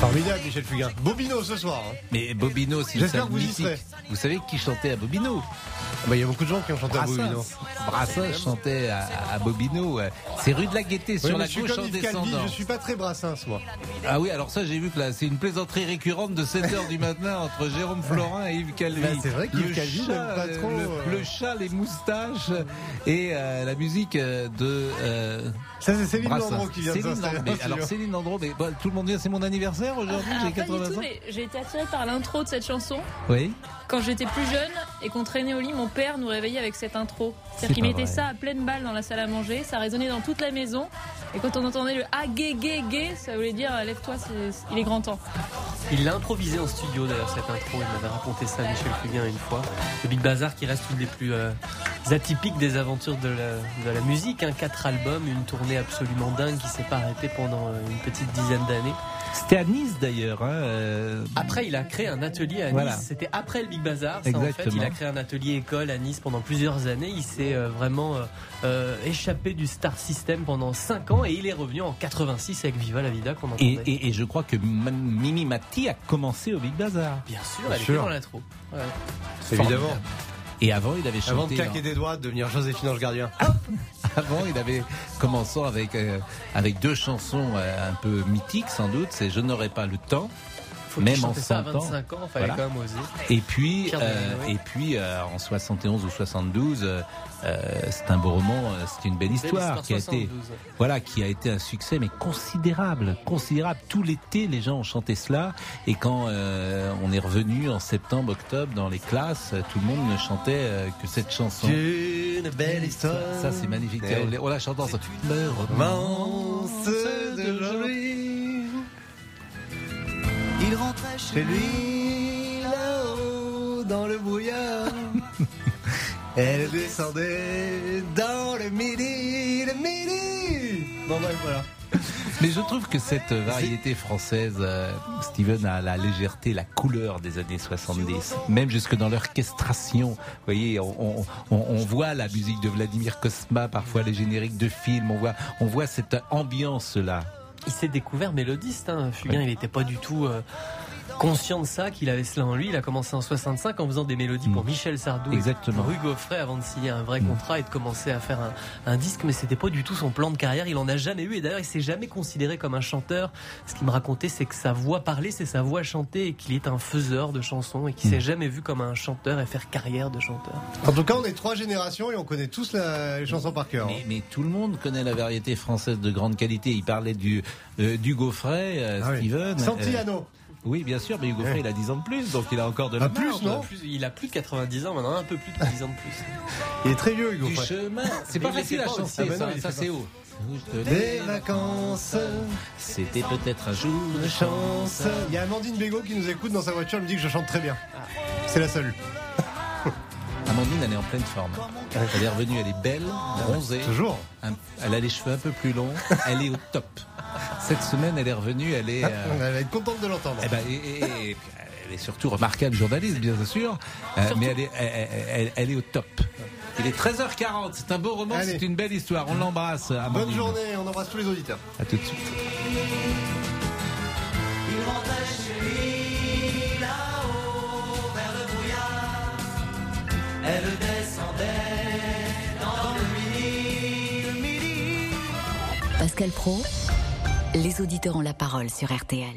Formidable Michel Fugain. Bobino ce soir. Hein. Mais Bobino, si J'espère que vous y serez. Vous savez qui chantait à Bobino? Bah, il y a beaucoup de gens qui ont chanté à Bobino. Brassens chantait à, Bobino. C'est rue de la Gaîté, sur la gauche en descendant. je suis pas très Brassens, moi. Ah oui, alors ça, j'ai vu que là, c'est une plaisanterie récurrente de 7h du matin entre Jérôme Florin et Yves Calvi. Bah, c'est vrai qu'Yves Calvi n'aime pas trop. Le, euh. chat, les moustaches et euh, la musique de. Euh, ça, c'est Céline Landreau qui vient de s'installer. Alors, Céline Landreau, mais tout le monde dit c'est mon anniversaire aujourd'hui, j'ai 80 ans. J'ai été attirée par l'intro de cette chanson. Oui. Quand j'étais plus jeune et qu'on traînait au lit, mon père nous réveillait avec cette intro. C'est-à-dire qu'il mettait ça à pleine balle dans la salle à manger, ça résonnait dans toute la maison. Et quand on entendait le ah gay gay gay, ça voulait dire lève-toi, il est grand temps. Il l'a improvisé en studio d'ailleurs cette intro, il m'avait raconté ça Michel Fugain une fois. Le Big Bazar qui reste une des plus euh, atypiques des aventures de la, de la musique, hein. quatre albums, une tournée absolument dingue qui s'est pas arrêtée pendant euh, une petite dizaine d'années. C'était à Nice d'ailleurs. Hein, euh. Après, il a créé un atelier à Nice. C'était après le Big Bazar. Ça, en fait, il a créé un atelier école à Nice pendant plusieurs années. Il s'est euh, vraiment euh, échappé du Star System pendant 5 ans et il est revenu en 86 avec Viva la Vida qu'on et, et, et, je crois que Mimi Mati a commencé au Big Bazar. Bien sûr, elle était dans l'intro. Évidemment. Et avant, il avait chanté. Avant de claquer des doigts, de devenir Joséphine Ange Gardien. avant, il avait commencé avec, euh, avec deux chansons euh, un peu mythiques, sans doute. C'est Je n'aurai pas le temps même en 100 ans. fallait quand même oser. Et puis, euh, et puis euh, en 71 ou 72, euh, c'est un beau roman, c'est une belle histoire, qui a été, voilà, qui a été un succès mais considérable, considérable. Tout l'été, les gens ont chanté cela, et quand on est revenu en septembre, octobre dans les classes, tout le monde ne chantait que cette chanson. Une belle histoire. Ça, c'est magnifique. On la chante ensemble. Romance d'aujourd'hui. Rentrait chez lui là-haut dans le brouillard. Elle descendait dans le midi, le midi. Bon bref, voilà. Mais je trouve que cette variété française, euh, Steven, a la légèreté, la couleur des années 70. Même jusque dans l'orchestration. Vous voyez, on, on, voit la musique de Vladimir Kosma, parfois les génériques de films. On voit, on voit cette ambiance-là il s'est découvert mélodiste. Hein. Fugain, il n'était pas du tout euh, conscient de ça, qu'il avait cela en lui. Il a commencé en 65 en faisant des mélodies pour mm. Michel Sardou Exactement. et Rue Gaufret avant de signer un vrai mm. contrat et de commencer à faire un, disque. Mais c'était pas du tout son plan de carrière. Il en a jamais eu. Et d'ailleurs, il s'est jamais considéré comme un chanteur. Ce qu'il me racontait, c'est que sa voix parler, c'est sa voix chanter et qu'il est un faiseur de chansons et qu'il mm. s'est jamais vu comme un chanteur et faire carrière de chanteur. En tout cas, on est trois générations et on connaît tous les chansons par cœur. Mais, mais, tout le monde connaît la variété française de grande qualité. Il parlait du, euh, du Gaufret, euh, ah Steven. Santillano. Oui, bien sûr, mais Hugo Frey, il a 10 ans de plus, donc il a encore de la ah, plus, non Il a plus de 90 ans, maintenant un peu plus de 10 ans de plus. Il est très vieux, Hugo Frey. C'est pas facile à chanter, ça, ça c'est haut. Des vacances, c'était peut-être un jour de chance. Il y a Amandine Bégaud qui nous écoute dans sa voiture, elle me dit que je chante très bien. C'est la seule. Amandine, elle est en pleine forme. Elle est revenue, elle est belle, bronzée. Toujours. Elle a les cheveux un peu plus longs. Elle est au top. Cette semaine, elle est revenue, elle est. Euh, elle va être contente de l'entendre. Eh ben, elle est surtout remarquable journaliste, bien sûr, euh, mais elle est, elle, est au top. Il est 13h40, c'est un beau roman, c'est une belle histoire. On l'embrasse. Bonne journée, on embrasse tous les auditeurs. À tout de suite. Il rentrait chez lui là-haut vers le brouillard. Elle descendait dans le midi, le midi. Pascal Pro les auditeurs ont la parole sur RTL.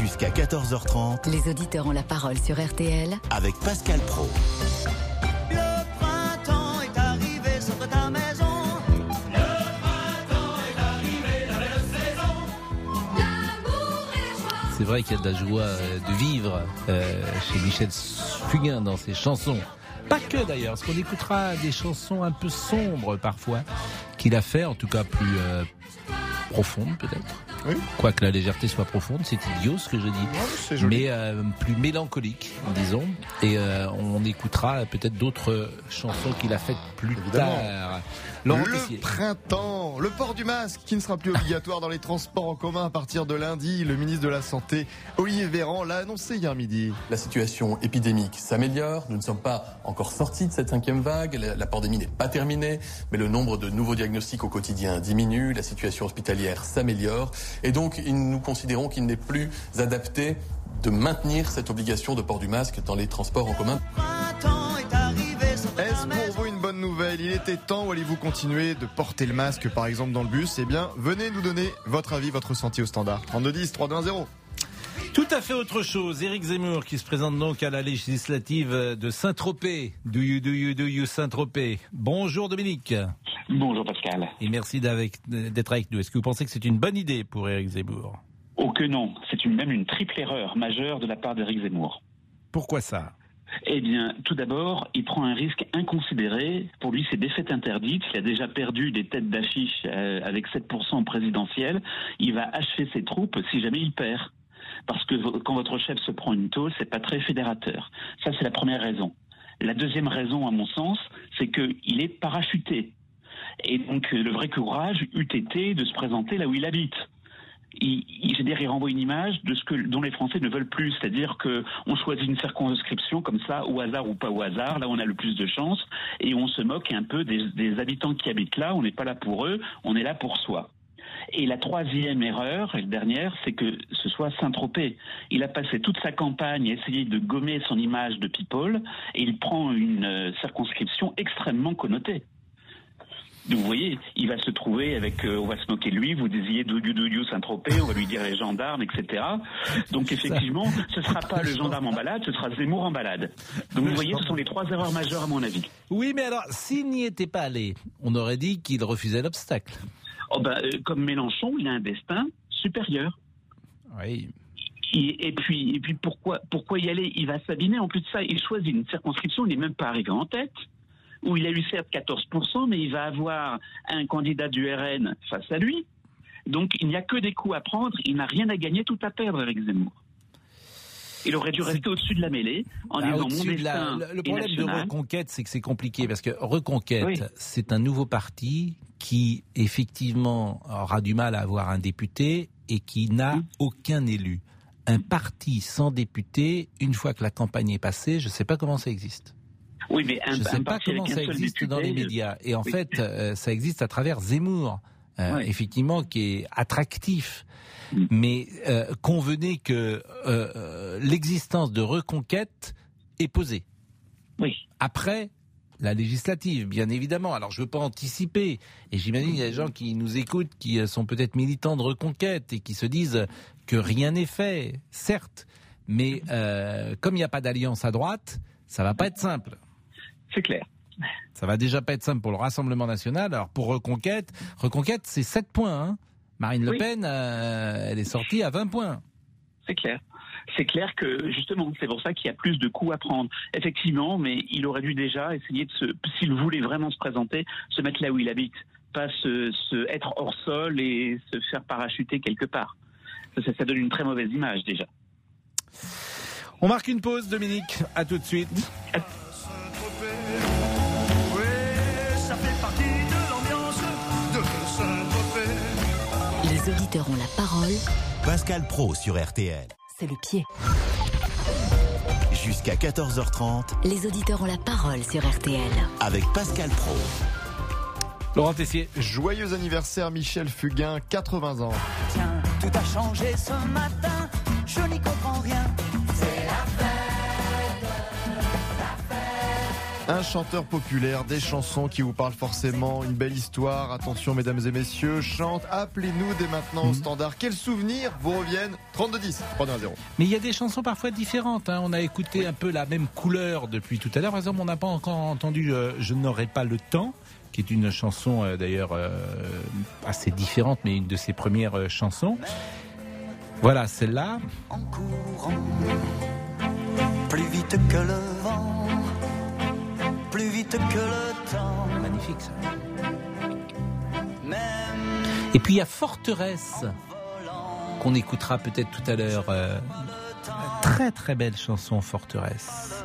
Jusqu'à 14h30, les auditeurs ont la parole sur RTL avec Pascal Pro. C'est vrai qu'il y a de la joie euh, de vivre euh, chez Michel Fugain dans ses chansons. Pas que d'ailleurs, parce qu'on écoutera des chansons un peu sombres parfois, qu'il a fait en tout cas plus, euh, profondes peut-être. Oui. Quoique la légèreté soit profonde, c'est idiot ce que je dis. Mais euh, plus mélancolique, disons. Et euh, on écoutera peut-être d'autres chansons qu'il a faites plus tard. Le printemps, le port du masque qui ne sera plus obligatoire dans les transports en commun à partir de lundi. Le ministre de la Santé, Olivier Véran, l'a annoncé hier midi. La situation épidémique s'améliore. Nous ne sommes pas encore sortis de cette cinquième vague. La, pandémie n'est pas terminée, mais le nombre de nouveaux diagnostics au quotidien diminue. La situation hospitalière s'améliore. Et donc, nous considérons qu'il n'est plus adapté de maintenir cette obligation de port du masque dans les transports en commun. Bonne nouvelle Il était temps ou allez-vous continuer de porter le masque par exemple dans le bus Eh bien, venez nous donner votre avis, votre ressenti au standard. 3210 320. Tout à fait autre chose. Éric Zemmour qui se présente donc à la législative de Saint-Tropez. Do you, do you, do you Saint-Tropez? Bonjour Dominique. Bonjour Pascal. Et merci d'être avec nous. Est-ce que vous pensez que c'est une bonne idée pour Éric Zemmour? Oh que non. C'est une, même une triple erreur majeure de la part d'Éric Zemmour. Pourquoi ça? Eh bien, tout d'abord, il prend un risque inconsidéré. Pour lui, c'est défaite interdite. Il a déjà perdu des têtes d'affiche euh, avec 7% présidentiel. Il va achever ses troupes si jamais il perd parce que quand votre chef se prend une tôle, c'est pas très fédérateur. Ça, c'est la première raison. La deuxième raison, à mon sens, c'est qu'il est parachuté. Et donc, le vrai courage eût été de se présenter là où il habite. Il, renvoie une image de ce que dont les Français ne veulent plus, c'est-à-dire que on choisit une circonscription comme ça, au hasard ou pas au hasard, là on a le plus de chance, et on se moque un peu des, des habitants qui habitent là. On n'est pas là pour eux, on est là pour soi. Et la troisième erreur, et la dernière, c'est que ce soit Saint-Tropez. Il a passé toute sa campagne à essayer de gommer son image de people, et il prend une euh, circonscription extrêmement connotée. Vous voyez, il va se trouver avec, euh, on va se moquer de lui, vous disiez Doudou Doudou Saint-Tropez, on va lui dire les gendarmes, etc. Donc effectivement, ce ne sera pas le gendarme en balade, ce sera Zemmour en balade. Donc vous voyez, ce sont les trois erreurs majeures à mon avis. Oui, mais alors, s'il n'y était pas allé, on aurait dit qu'il refusait l'obstacle. Oh ben, euh, comme Mélenchon, il a un destin supérieur. Oui. Et, puis, et puis pourquoi, pourquoi y aller? Il va s'abîmer. En plus de ça, il choisit une circonscription, il n'est même pas arrivé en tête, où il a eu certes 14%, mais il va avoir un candidat du RN face à lui. Donc il n'y a que des coups à prendre, il n'a rien à gagner, tout à perdre avec Zemmour. Il aurait dû rester au-dessus de la mêlée en disant mon destin Le problème de Reconquête, c'est que c'est compliqué parce que Reconquête, c'est un nouveau parti qui effectivement aura du mal à avoir un député et qui n'a aucun élu. Un parti sans député, une fois que la campagne est passée, je ne sais pas comment ça existe. Oui, mais je ne sais pas comment ça existe dans les médias. Et en fait, euh, ça existe à travers Zemmour, euh, effectivement, qui est attractif. Mais euh, convenez que l'existence de reconquête est posée. Oui. Après la législative, bien évidemment. Alors je ne veux pas anticiper, et j'imagine qu'il y a des gens qui nous écoutent, qui sont peut-être militants de reconquête et qui se disent que rien n'est fait, certes, mais comme il n'y a pas d'alliance à droite, ça va pas être simple. C'est clair. Ça va déjà pas être simple pour le Rassemblement national. Alors pour Reconquête, Reconquête c'est 7 points. Hein. Marine Le Pen, euh, elle est sortie à 20 points. C'est clair. C'est clair que justement, c'est pour ça qu'il y a plus de coups à prendre. Effectivement, mais il aurait dû déjà essayer de se, s'il voulait vraiment se présenter, se mettre là où il habite, pas se, être hors sol et se faire parachuter quelque part. Ça, ça donne une très mauvaise image déjà. On marque une pause, Dominique. À tout de suite. Les auditeurs ont la parole. Pascal Pro sur RTL. C'est le pied. Jusqu'à 14h30. Les auditeurs ont la parole sur RTL. Avec Pascal Pro. Laurent Tessier. Joyeux anniversaire Michel Fugain, 80 ans. Tiens, tout a changé ce matin, Un chanteur populaire, des chansons qui vous parlent forcément, une belle histoire. Attention, mesdames et messieurs, chante. Appelez-nous dès maintenant au mhm. standard. Quels souvenirs vous reviennent 3210, 0 Mais il y a des chansons parfois différentes. Hein. On a écouté un peu la même couleur depuis tout à l'heure. Par exemple, on n'a pas encore entendu euh, Je n'aurai pas le temps qui est une chanson euh, d'ailleurs euh, assez différente, mais une de ses premières chansons. Voilà, celle-là. En courant, plus vite que le vent, plus vite que le temps. Magnifique ça. Et puis il y a Forteresse qu'on écoutera peut-être tout à l'heure. Euh, très très belle chanson Forteresse.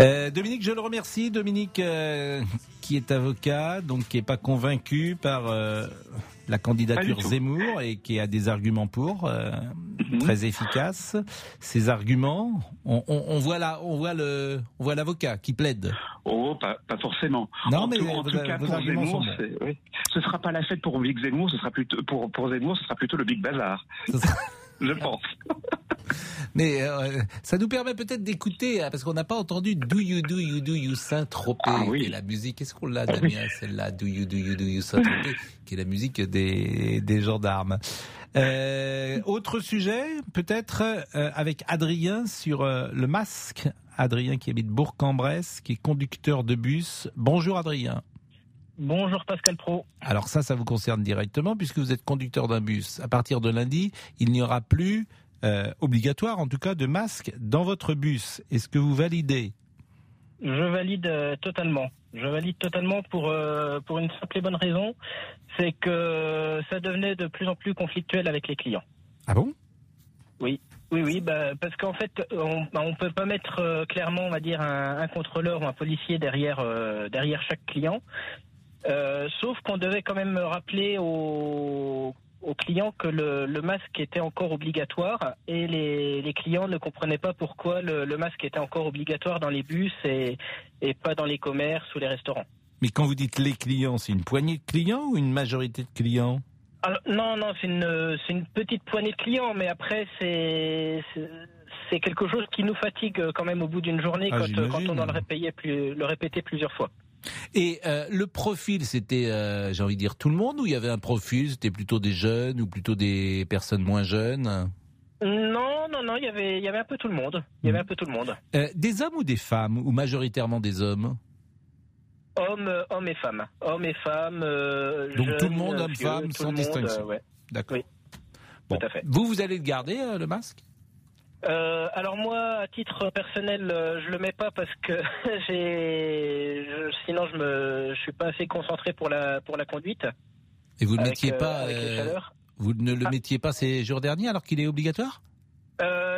Euh, Dominique, je le remercie. Dominique, euh, qui est avocat, donc qui n'est pas convaincu par la candidature Zemmour et qui a des arguments pour, mhm. très efficaces. Ces arguments, on, voit là, on voit le, on voit l'avocat qui plaide. Oh, pas, forcément. Non, mais en tout cas, pour Zemmour, oui. ce sera pas la fête pour Zemmour, ce sera plutôt pour, pour Zemmour, ce sera plutôt le Big Bazar. Je pense. Mais euh, ça nous permet peut-être d'écouter, hein, parce qu'on n'a pas entendu Do You Do You Do You Saint-Tropez, ah, oui. la musique. Est-ce qu'on l'a, Damien, celle-là Do You Do You Do You Saint-Tropez, qui est la musique des, des gendarmes. Euh, autre sujet, peut-être euh, avec Adrien sur le masque. Adrien qui habite Bourg-en-Bresse, qui est conducteur de bus. Bonjour Adrien. Bonjour Pascal Pro. Alors ça, ça vous concerne directement puisque vous êtes conducteur d'un bus. À partir de lundi, il n'y aura plus euh, obligatoire, en tout cas, de masque dans votre bus. Est-ce que vous validez? Je valide euh, totalement. Je valide totalement pour euh, pour une simple et bonne raison, c'est que ça devenait de plus en plus conflictuel avec les clients. Ah bon? Oui. Oui, oui, bah, parce qu'en fait, on bah, ne peut pas mettre clairement, on va dire, un, contrôleur ou un policier derrière, derrière chaque client. Sauf qu'on devait quand même rappeler aux, aux clients que le, masque était encore obligatoire et les, clients ne comprenaient pas pourquoi le, masque était encore obligatoire dans les bus et, et pas dans les commerces ou les restaurants. Mais quand vous dites les clients, c'est une poignée de clients ou une majorité de clients? Non, non, c'est une, une petite poignée de clients, mais après, c'est c'est quelque chose qui nous fatigue quand même au bout d'une journée ah, quand, quand, on doit le répéter, le répéter plusieurs fois. Et euh, le profil, c'était, euh, j'ai envie de dire, tout le monde ou il y avait un profil C'était plutôt des jeunes ou plutôt des personnes moins jeunes? Non, non, non, il y avait, il y avait un peu tout le monde. Il y avait un peu tout le monde. Euh, des hommes ou des femmes ou majoritairement des hommes? Hommes, hommes et femmes. Hommes et femmes. Donc tout le monde, hommes, femmes, sans distinction. D'accord. Oui. Tout à fait. Vous, vous allez le garder le masque? Euh, alors moi, à titre personnel, euh, je le mets pas parce que j'ai, sinon je me, je suis pas assez concentré pour la pour la conduite. Et vous ne le mettiez pas, euh, vous ne le ah. mettiez pas ces jours derniers alors qu'il est obligatoire?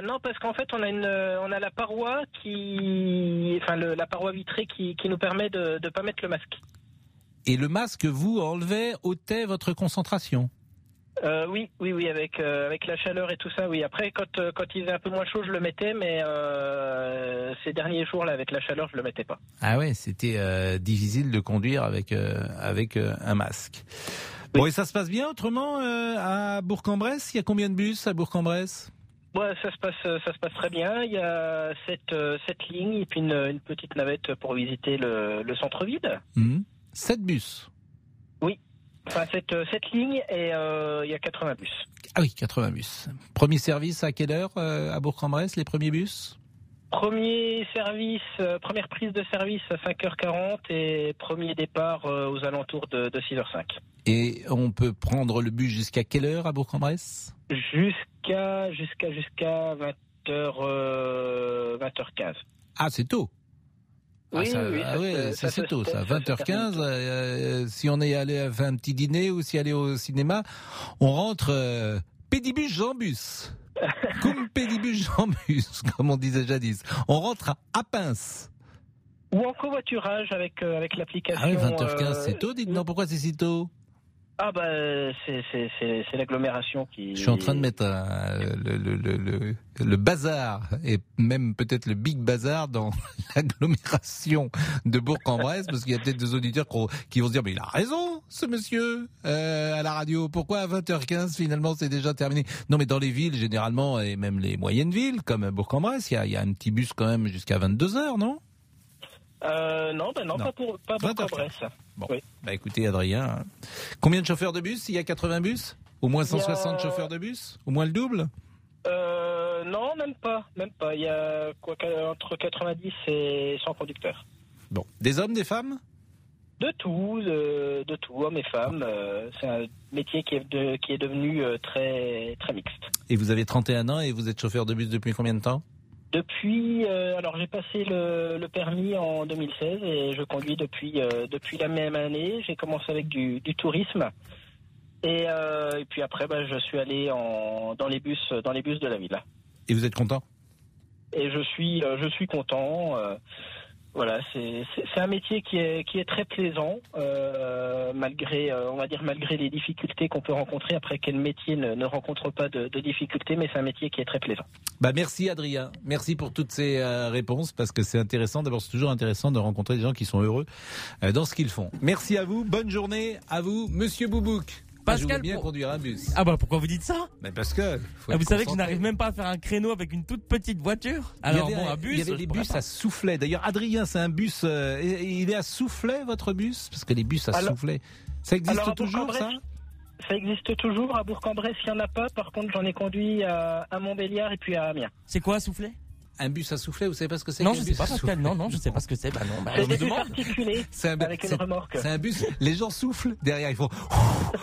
Non, parce qu'en fait, on a une, on a la paroi qui, enfin la paroi vitrée qui, qui nous permet de ne pas mettre le masque. Et le masque, vous enlevez, ôtait votre concentration? Euh, oui, oui, oui, avec euh, avec la chaleur et tout ça, oui. Après, quand euh, quand il faisait un peu moins chaud, je le mettais, mais ces derniers jours là, avec la chaleur, je le mettais pas. Ah ouais, c'était difficile de conduire avec avec un masque. Bon, et ça se passe bien autrement à Bourg-en-Bresse? Il y a combien de bus à Bourg-en-Bresse? Ouais, ça se passe, ça se passe très bien. Il y a sept, sept lignes et puis une, petite navette pour visiter le, le centre-ville. Mmh. Sept bus. Enfin, cette, euh, cette ligne, et euh, il y a 80 bus. Ah oui, 80 bus. Premier service à quelle heure euh, à Bourg-en-Bresse, les premiers bus? Premier service, première prise de service à 5h40 et premier départ aux alentours de, 6h05. Et on peut prendre le bus jusqu'à quelle heure à Bourg-en-Bresse? Jusqu'à jusqu'à jusqu'à 20h 20h15. Ah, c'est tôt. Ah, oui, ça, c'est tôt, ça. 20h15, euh, si on est allé faire un petit dîner ou si aller au cinéma, on rentre euh, pédibus jambus. Cum pédibus jambus, comme on disait jadis. On rentre à, Pince. Ou en covoiturage avec, euh, avec l'application. Ah oui, 20h15, c'est tôt, dites-moi, pourquoi c'est si tôt? Ah bah c'est l'agglomération qui. Je suis en train de mettre le, le, le, le, bazar et même peut-être le big bazar dans l'agglomération de Bourg-en-Bresse parce qu'il y a peut-être des auditeurs qui vont se dire mais il a raison ce monsieur euh, à la radio. Pourquoi à 20h15 finalement c'est déjà terminé? Non mais dans les villes généralement et même les moyennes villes comme Bourg-en-Bresse il y a, y a, un petit bus quand même jusqu'à 22h non? Euh, non, ben non, pas pour, pas pour Brest. Bon, bah écoutez Adrien, combien de chauffeurs de bus? Il y a 80 bus? Au moins 160 chauffeurs de bus? Au moins le double? Euh, Non, même pas, même pas. Il y a quoi, entre 90 et 100 conducteurs. Bon, des hommes, des femmes? De tout, de, de tout, hommes et femmes. Euh, c'est un métier qui est, de- qui est devenu euh, très, très mixte. Et vous avez 31 ans et vous êtes chauffeur de bus depuis combien de temps? Depuis, euh, alors j'ai passé le, le permis en 2016 et je conduis depuis, euh, depuis la même année. J'ai commencé avec du, du tourisme. Et, euh, et puis après, bah, je suis allé en, dans, les bus, dans les bus de la ville. Et vous êtes content? Et je suis je suis content. Voilà, c'est un métier qui est qui est très plaisant euh, malgré euh, on va dire malgré les difficultés qu'on peut rencontrer. Après, quel métier ne, rencontre pas de, difficultés, mais c'est un métier qui est très plaisant. Bah merci Adrien, merci pour toutes ces euh, réponses parce que c'est intéressant. D'abord c'est toujours intéressant de rencontrer des gens qui sont heureux dans ce qu'ils font. Merci à vous, bonne journée à vous, Monsieur Boubouk. Pascal bien conduire un bus. Ah bah pourquoi vous dites ça? Mais parce que faut Ah, Vous savez que je n'arrive même pas à faire un créneau avec une toute petite voiture? Il y Alors avait, bon, un bus. il y avait je des bus pas. à soufflet. D'ailleurs, Adrien, c'est un bus. euh, il est à soufflet votre bus? Parce que les bus à Alors- soufflet, ça existe Alors, toujours ça? Ça existe toujours. À Bourg-en-Bresse, il n'y en a pas. Par contre, j'en ai conduit à, à Montbéliard et puis à Amiens. C'est quoi souffler Un bus à soufflet, vous savez pas ce que c'est Non, je sais pas Pascal. soufflet Non, non, je sais pas ce que c'est. Bah non, bah, C'est je me des bus demande. C'est un, avec une c'est- remorque. c'est un bus. Les gens soufflent derrière. Il faut.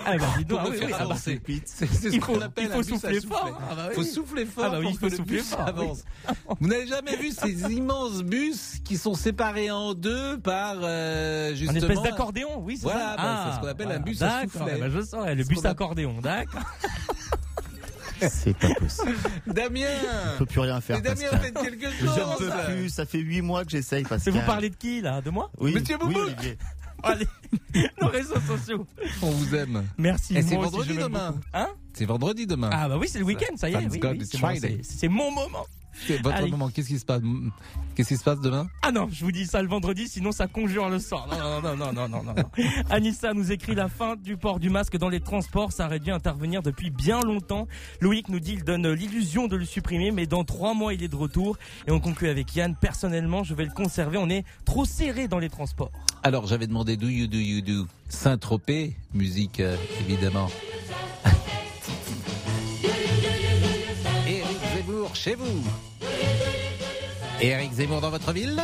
Ah bah dis donc, ah le oui, faire oui, ah bah, avancer. C'est c'est ce Il faut- qu'on appelle il faut un bus à souffler souffler. fort. Ah bah oui. faut souffler fort Ah bah oui, pour il que faut le souffler bus fort, oui. avance. Vous n'avez jamais vu ces immenses bus qui sont séparés en deux par euh, Un justement espèce d'accordéon, oui, c'est Voilà, ça. bah, c'est ce qu'on appelle un bus à d'accord, soufflet. bah, je sens, le bus accordéon, d'accord. C'est pas possible. Damien Je peux plus rien faire. Mais Damien, Pascal. faites quelque Je chose ne peux plus. Ça fait huit mois que j'essaye, Pascal. Mais vous parlez de qui là? De moi? Oui, Monsieur oui, Olivier. Allez, nos réseaux sociaux. On vous aime. Merci. Et c'est moi aussi, vendredi demain. beaucoup. Hein? C'est vendredi demain. Ah bah oui, c'est le week-end, ça y est. Oui, oui, it's c'est moi, Friday. c'est- C'est mon moment. Votre Allez. moment. Qu'est-ce qui se passe? Qu'est-ce qui se passe demain? Ah non, je vous dis ça le vendredi, sinon ça conjure le sort. Non, non, non, non, non, non, non. Anissa nous écrit la fin du port du masque dans les transports. Ça aurait dû intervenir depuis bien longtemps. Loïc nous dit il donne l'illusion de le supprimer, mais dans trois mois il est de retour. Et on conclut avec Yann. Personnellement, je vais le conserver. On est trop serré dans les transports. Alors, j'avais demandé Do You Do You Do? Saint-Tropez, musique euh, évidemment. Zemmour chez vous. Éric Zemmour dans votre ville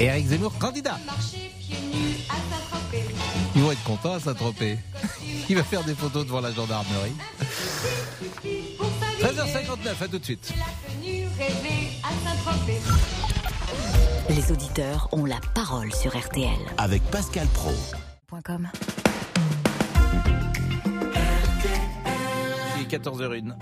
Éric Zemmour candidat. Ils vont être contents à Saint-Tropez. Il va faire des photos devant la gendarmerie. 13h59, à tout de suite. Les auditeurs ont la parole sur RTL. Avec Pascal Pro. .com. Il est 14h01.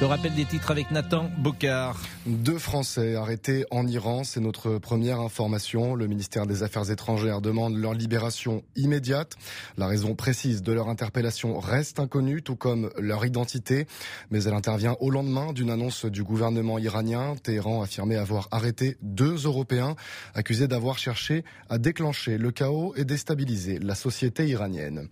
Le rappel des titres avec Nathan Bocard. Deux Français arrêtés en Iran, c'est notre première information. Le ministère des Affaires étrangères demande leur libération immédiate. La raison précise de leur interpellation reste inconnue, tout comme leur identité. Mais elle intervient au lendemain d'une annonce du gouvernement iranien. Téhéran affirmait avoir arrêté deux Européens accusés d'avoir cherché à déclencher le chaos et déstabiliser la société iranienne.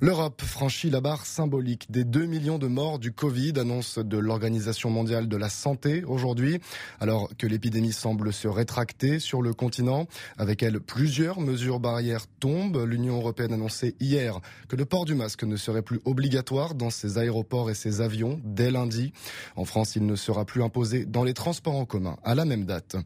L'Europe franchit la barre symbolique des 2 millions de morts du Covid, annonce de l'Organisation mondiale de la santé aujourd'hui, alors que l'épidémie semble se rétracter sur le continent. Avec elle, plusieurs mesures barrières tombent. L'Union européenne annonçait hier que le port du masque ne serait plus obligatoire dans ses aéroports et ses avions dès lundi. En France, il ne sera plus imposé dans les transports en commun à la même date.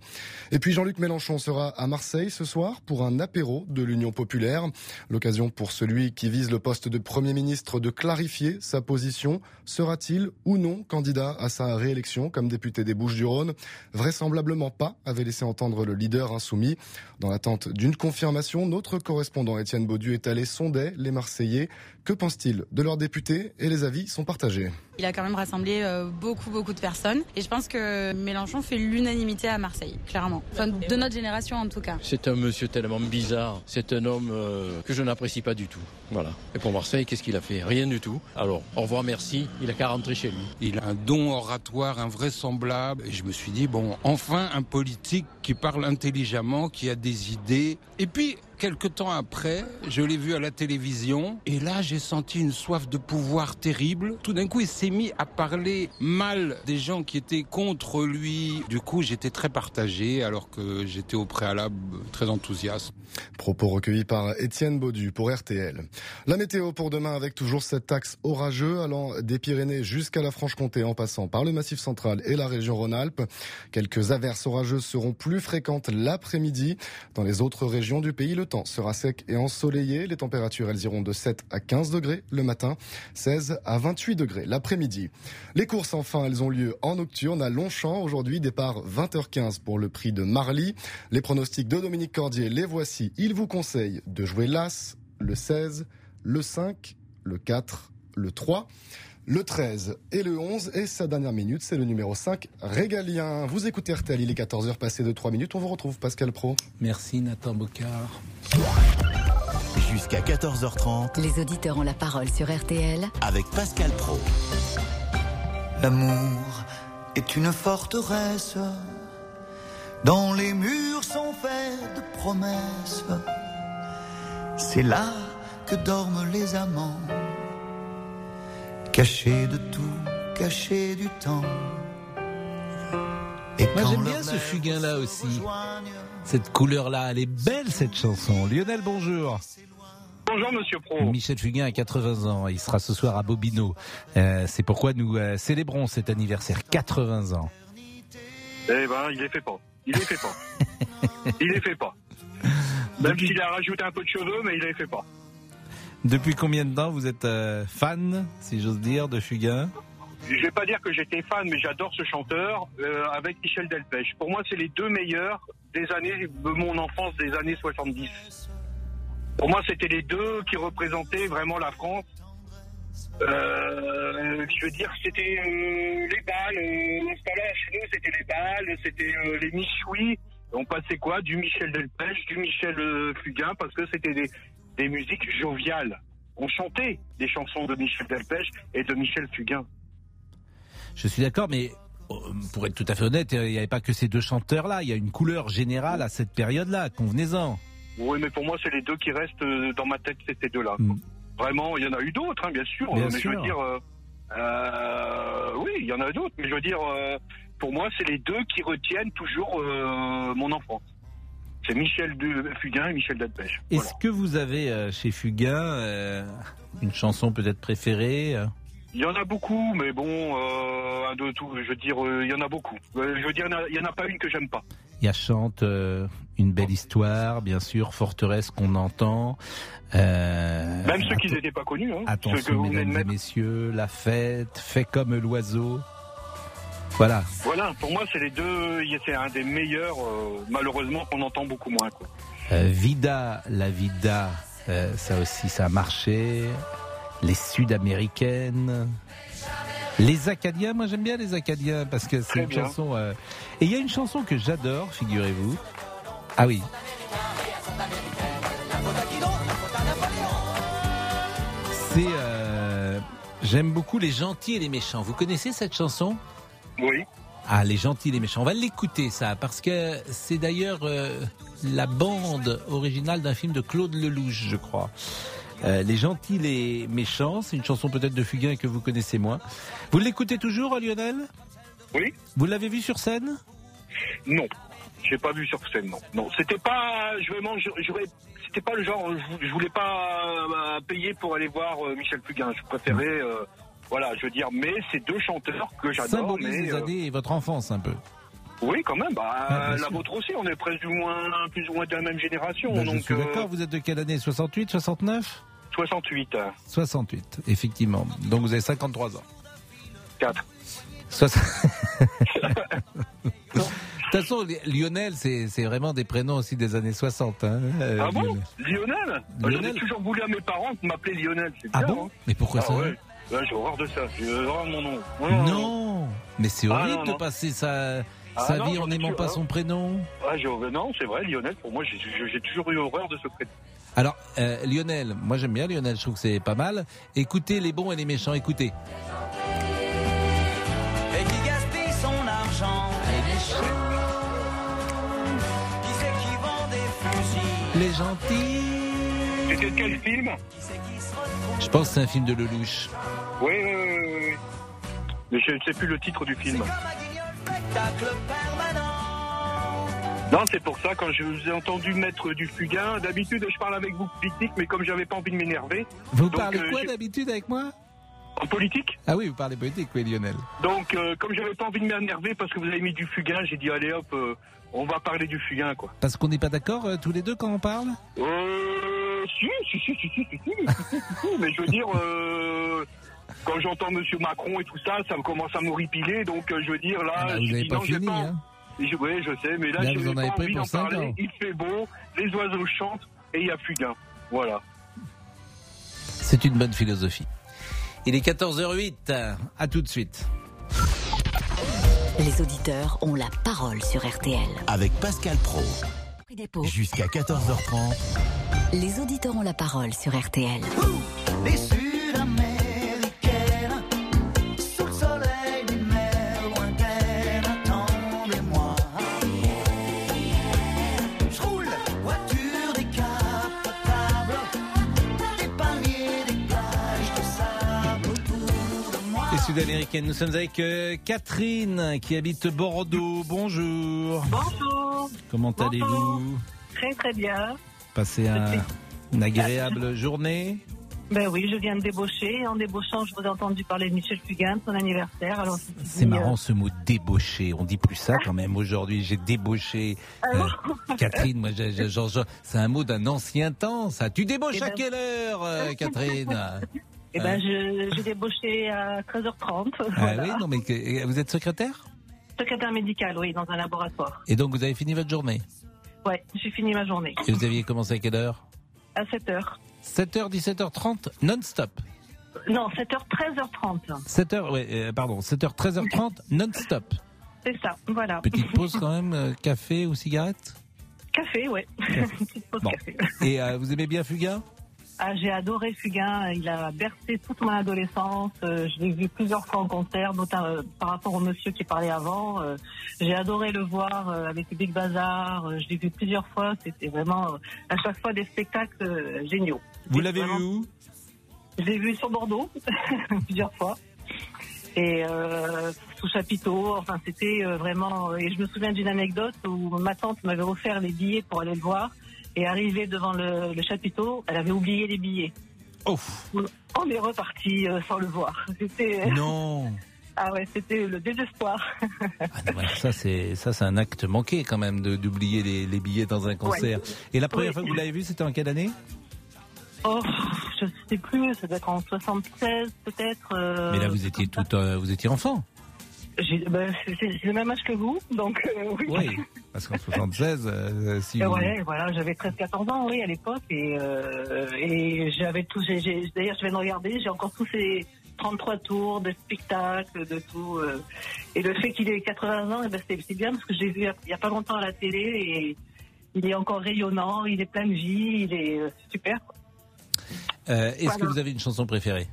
Et puis Jean-Luc Mélenchon sera à Marseille ce soir pour un apéro de l'Union populaire. L'occasion pour celui qui vise le poste de Premier ministre de clarifier sa position. Sera-t-il ou non candidat à sa réélection comme député des Bouches-du-Rhône? Vraisemblablement pas, avait laissé entendre le leader insoumis. Dans l'attente d'une confirmation, notre correspondant Étienne Baudu est allé sonder les Marseillais. Que pensent-ils de leurs députés Et les avis sont partagés. Il a quand même rassemblé euh, beaucoup, beaucoup de personnes. Et je pense que Mélenchon fait l'unanimité à Marseille, clairement. Enfin, de notre génération en tout cas. C'est un monsieur tellement bizarre. C'est un homme euh, que je n'apprécie pas du tout. Voilà. Et pour Marseille, qu'est-ce qu'il a fait? Rien du tout. Alors, au revoir, merci. Il a qu'à rentrer chez lui. Il a un don oratoire invraisemblable. Et je me suis dit, bon, enfin un politique qui parle intelligemment, qui a des idées. Et puis, quelque temps après, je l'ai vu à la télévision et là j'ai senti une soif de pouvoir terrible. Tout d'un coup, il s'est mis à parler mal des gens qui étaient contre lui. Du coup, j'étais très partagé alors que j'étais au préalable très enthousiaste. Propos recueillis par Étienne Baudu pour RTL. La météo pour demain avec toujours cette axe orageux allant des Pyrénées jusqu'à la Franche-Comté en passant par le Massif central et la région Rhône-Alpes. Quelques averses orageuses seront plus fréquentes l'après-midi. Dans les autres régions du pays, le temps sera sec et ensoleillé. Les températures, elles iront de 7 à 15 degrés le matin, 16 à 28 degrés l'après-midi. Les courses, enfin, elles ont lieu en nocturne à Longchamp. Aujourd'hui, départ 20h15 pour le prix de Marly. Les pronostics de Dominique Cordier, les voici. Il vous conseille de jouer l'As, le 16, le 5, le 4, le 3 le 13 et le 11. Et sa dernière minute, c'est le numéro 5, Régalien. Vous écoutez RTL, il est 14h passé de 3 minutes. On vous retrouve, Pascal Pro. Merci, Nathan Bocard. Jusqu'à 14h30. Les auditeurs ont la parole sur RTL. Avec Pascal Pro. L'amour est une forteresse dont les murs sont faits de promesses. C'est là que dorment les amants, cachés de tout, cachés du temps. Et Moi j'aime bien ce fugain-là aussi. Cette couleur-là, elle est belle cette chanson. Lionel, bonjour. Bonjour Monsieur Pro. Michel Fugain a 80 ans, il sera ce soir à Bobino. Euh, c'est pourquoi nous euh, célébrons cet anniversaire, 80 ans. Eh ben, il les fait pas. Il les fait pas. il les fait pas. Même s'il a rajouté un peu de cheveux, mais il les fait pas. Depuis combien de temps vous êtes euh, fan, si j'ose dire, de Fugain? Je vais pas dire que j'étais fan, mais j'adore ce chanteur avec Michel Delpech. Pour moi, c'est les deux meilleurs des années de mon enfance, des années 70. Pour moi, c'était les deux qui représentaient vraiment la France. Euh, je veux dire, c'était euh, les balles. Euh, chez nous, c'était les balles, c'était euh, les michouis. On passait quoi? Du Michel Delpech, du Michel euh, Fugain, parce que c'était des, des musiques joviales. On chantait des chansons de Michel Delpech et de Michel Fugain. Je suis d'accord, mais pour être tout à fait honnête, il n'y avait pas que ces deux chanteurs-là. Il y a une couleur générale à cette période-là. Convenez-en. Oui, mais pour moi, c'est les deux qui restent euh, dans ma tête, c'est ces deux-là. Mm. Vraiment, il y en a eu d'autres, hein, bien sûr. mais je veux dire, euh, euh, oui, il y en a d'autres, mais je veux dire, euh, pour moi, c'est les deux qui retiennent toujours euh, mon enfance. C'est Michel de Fugain et Michel Dadpêche. Est-ce voilà. que vous avez chez Fugain une chanson peut-être préférée il y en a beaucoup, mais bon, euh, un de tout, je veux dire, il y en a beaucoup. je veux dire, il n'y en a pas une que j'aime pas. Il y a chante euh, une belle histoire, bien sûr, forteresse qu'on entend. Euh, Même ceux qui n'étaient pas connus. Hein, attention, mesdames et messieurs, la fête, fait comme l'oiseau. Voilà. Voilà, pour moi, c'est les deux. C'est un des meilleurs, euh, malheureusement, qu'on entend beaucoup moins. Quoi. Euh, vida, la vida, ça aussi, ça a marché. Les Sud-américaines. Les Acadiens, moi j'aime bien les Acadiens parce que c'est une bien. chanson. Euh... Et il y a une chanson que j'adore, figurez-vous. Ah oui. C'est. Euh... J'aime beaucoup les gentils et les méchants. Vous connaissez cette chanson? Oui. Ah, les gentils et les méchants. On va l'écouter ça parce que c'est d'ailleurs euh, la bande originale d'un film de Claude Lelouch, je crois. Euh, les gentils, les méchants, c'est une chanson peut-être de Fugain que vous connaissez moins. Vous l'écoutez toujours, Lionel? Oui. Vous l'avez vu sur scène? Non, j'ai pas vu sur scène, non. Non, c'était pas, vraiment, c'était pas le genre, je, voulais pas euh, payer pour aller voir Michel Fugain. Je préférais, euh, voilà, je veux dire, mais c'est deux chanteurs que j'adore. Symbolise mais, les années et votre enfance un peu. Oui, quand même. Bah, ah, la vôtre aussi, on est presque ou moins, plus ou moins de la même génération. Ben, donc, je suis d'accord. Vous êtes de quelle année? 68, 69 68. 68, effectivement. Donc vous avez 53 ans. 4. Soix... de toute façon, Lionel, c'est vraiment des prénoms aussi des années 60. Hein, euh, ah bon? Lionel, Lionel? J'ai toujours voulu à mes parents m'appeler Lionel. Ah bon? hein Mais pourquoi ah, ça? ouais. J'ai horreur de ça. J'ai horreur de mon nom. Non, non, non. mais c'est horrible ah, non, de non. passer sa, Ah, sa vie en ai n'aimant pas son prénom. Ah, j'ai- non, c'est vrai, Lionel, pour moi, j'ai j'ai toujours eu horreur de ce prénom. Alors, euh, Lionel, moi j'aime bien Lionel, je trouve que c'est pas mal. Écoutez les bons et les méchants, écoutez. Et qui gaspille son argent. Les méchants. Qui c'est qui vend des fusils Les gentil. C'était quel film Je pense que c'est un film de Lelouch. Oui, oui, oui, oui. Mais je ne sais plus le titre du film. Non, c'est pour ça, quand je vous ai entendu mettre du fugain, d'habitude je parle avec vous politique, mais comme j'avais pas envie de m'énerver. Vous parlez euh, quoi d'habitude avec moi? En politique? Ah oui, vous parlez politique, oui, Lionel. Donc, euh, comme j'avais pas envie de m'énerver parce que vous avez mis du fugain, j'ai dit allez hop, euh, on va parler du fugain, quoi. Parce qu'on n'est pas d'accord tous les deux quand on parle? Si, si, si, si, si, si, si, si, mais je veux dire. Quand j'entends Monsieur Macron et tout ça, ça commence à m'horripiler, donc je veux dire là, ah bah, vous n'avez pas fini, hein oui, je sais, mais là, je n'ai pas envie d'en parler. Il fait beau, les oiseaux chantent et il y a Fugain. Voilà. C'est une bonne philosophie. Il est 14h08. À tout de suite. Les auditeurs ont la parole sur RTL. Avec Pascal Pro. Jusqu'à 14h30. Les auditeurs ont la parole sur RTL. Sud-américaine. Nous sommes avec euh, Catherine qui habite Bordeaux. Bonjour. Bonjour. Comment allez-vous? Très très bien. Passez une agréable journée? Ben oui, je viens de débaucher. En débauchant, je vous ai entendu parler de Michel Fugain, son anniversaire. Alors c'est marrant euh, ce mot débaucher. On dit plus ça quand même aujourd'hui. J'ai débauché. Ah euh, Catherine, moi, c'est un mot d'un ancien temps. Ça. Tu débauches eh à ben quelle heure, Catherine? Eh ben, j'ai débauché à 13h30. Ah oui, non, mais vous êtes secrétaire? Secrétaire médical, oui, dans un laboratoire. Et donc, vous avez fini votre journée? Oui, j'ai fini ma journée. Et vous aviez commencé à quelle heure? À 7h. 7h, 17h30, non-stop Non, 7h, 13h30. 7h, oui, pardon, 7h, 13h30, non-stop. C'est ça, voilà. Petite pause quand même, euh, café ou cigarette? Café, oui. Petite pause café. Et euh, vous aimez bien Fugain? Ah, j'ai adoré Fugain. Il a bercé toute mon adolescence. Euh, je l'ai vu plusieurs fois en concert, notamment euh, par rapport au monsieur qui parlait avant. Euh, j'ai adoré le voir avec Big Bazar. je l'ai vu plusieurs fois. C'était vraiment à chaque fois des spectacles géniaux. Vous l'avez vu où? Je l'ai vu sur Bordeaux plusieurs fois. Et sous chapiteau, enfin c'était vraiment. Et je me souviens d'une anecdote où ma tante m'avait offert les billets pour aller le voir. Et arrivée devant le, chapiteau, elle avait oublié les billets. Ouf. On est reparti euh, sans le voir. C'était. Non. Ah ouais, c'était le désespoir. Ah ça c'est ça c'est un acte manqué quand même d'oublier les, les, billets dans un concert. Et la première fois que vous l'avez vu, c'était en quelle année? Oh, je sais plus, ça doit être en 76 peut-être. Euh, Mais là vous étiez tout, euh, vous étiez enfant. Ben, c'est le même âge que vous, donc oui. Oui. Parce qu'en 76, euh, si vous... Ouais, voilà, j'avais 13-14 ans, oui, à l'époque, et, euh, et j'avais tout. D'ailleurs, je viens de regarder, j'ai encore tous ces 33 tours de spectacles, de tout. Euh, et le fait qu'il ait 80 ans, eh ben, c'est bien parce que j'ai vu il n'y a pas longtemps à la télé et il est encore rayonnant, il est plein de vie, il est super. Est-ce que vous avez une chanson préférée?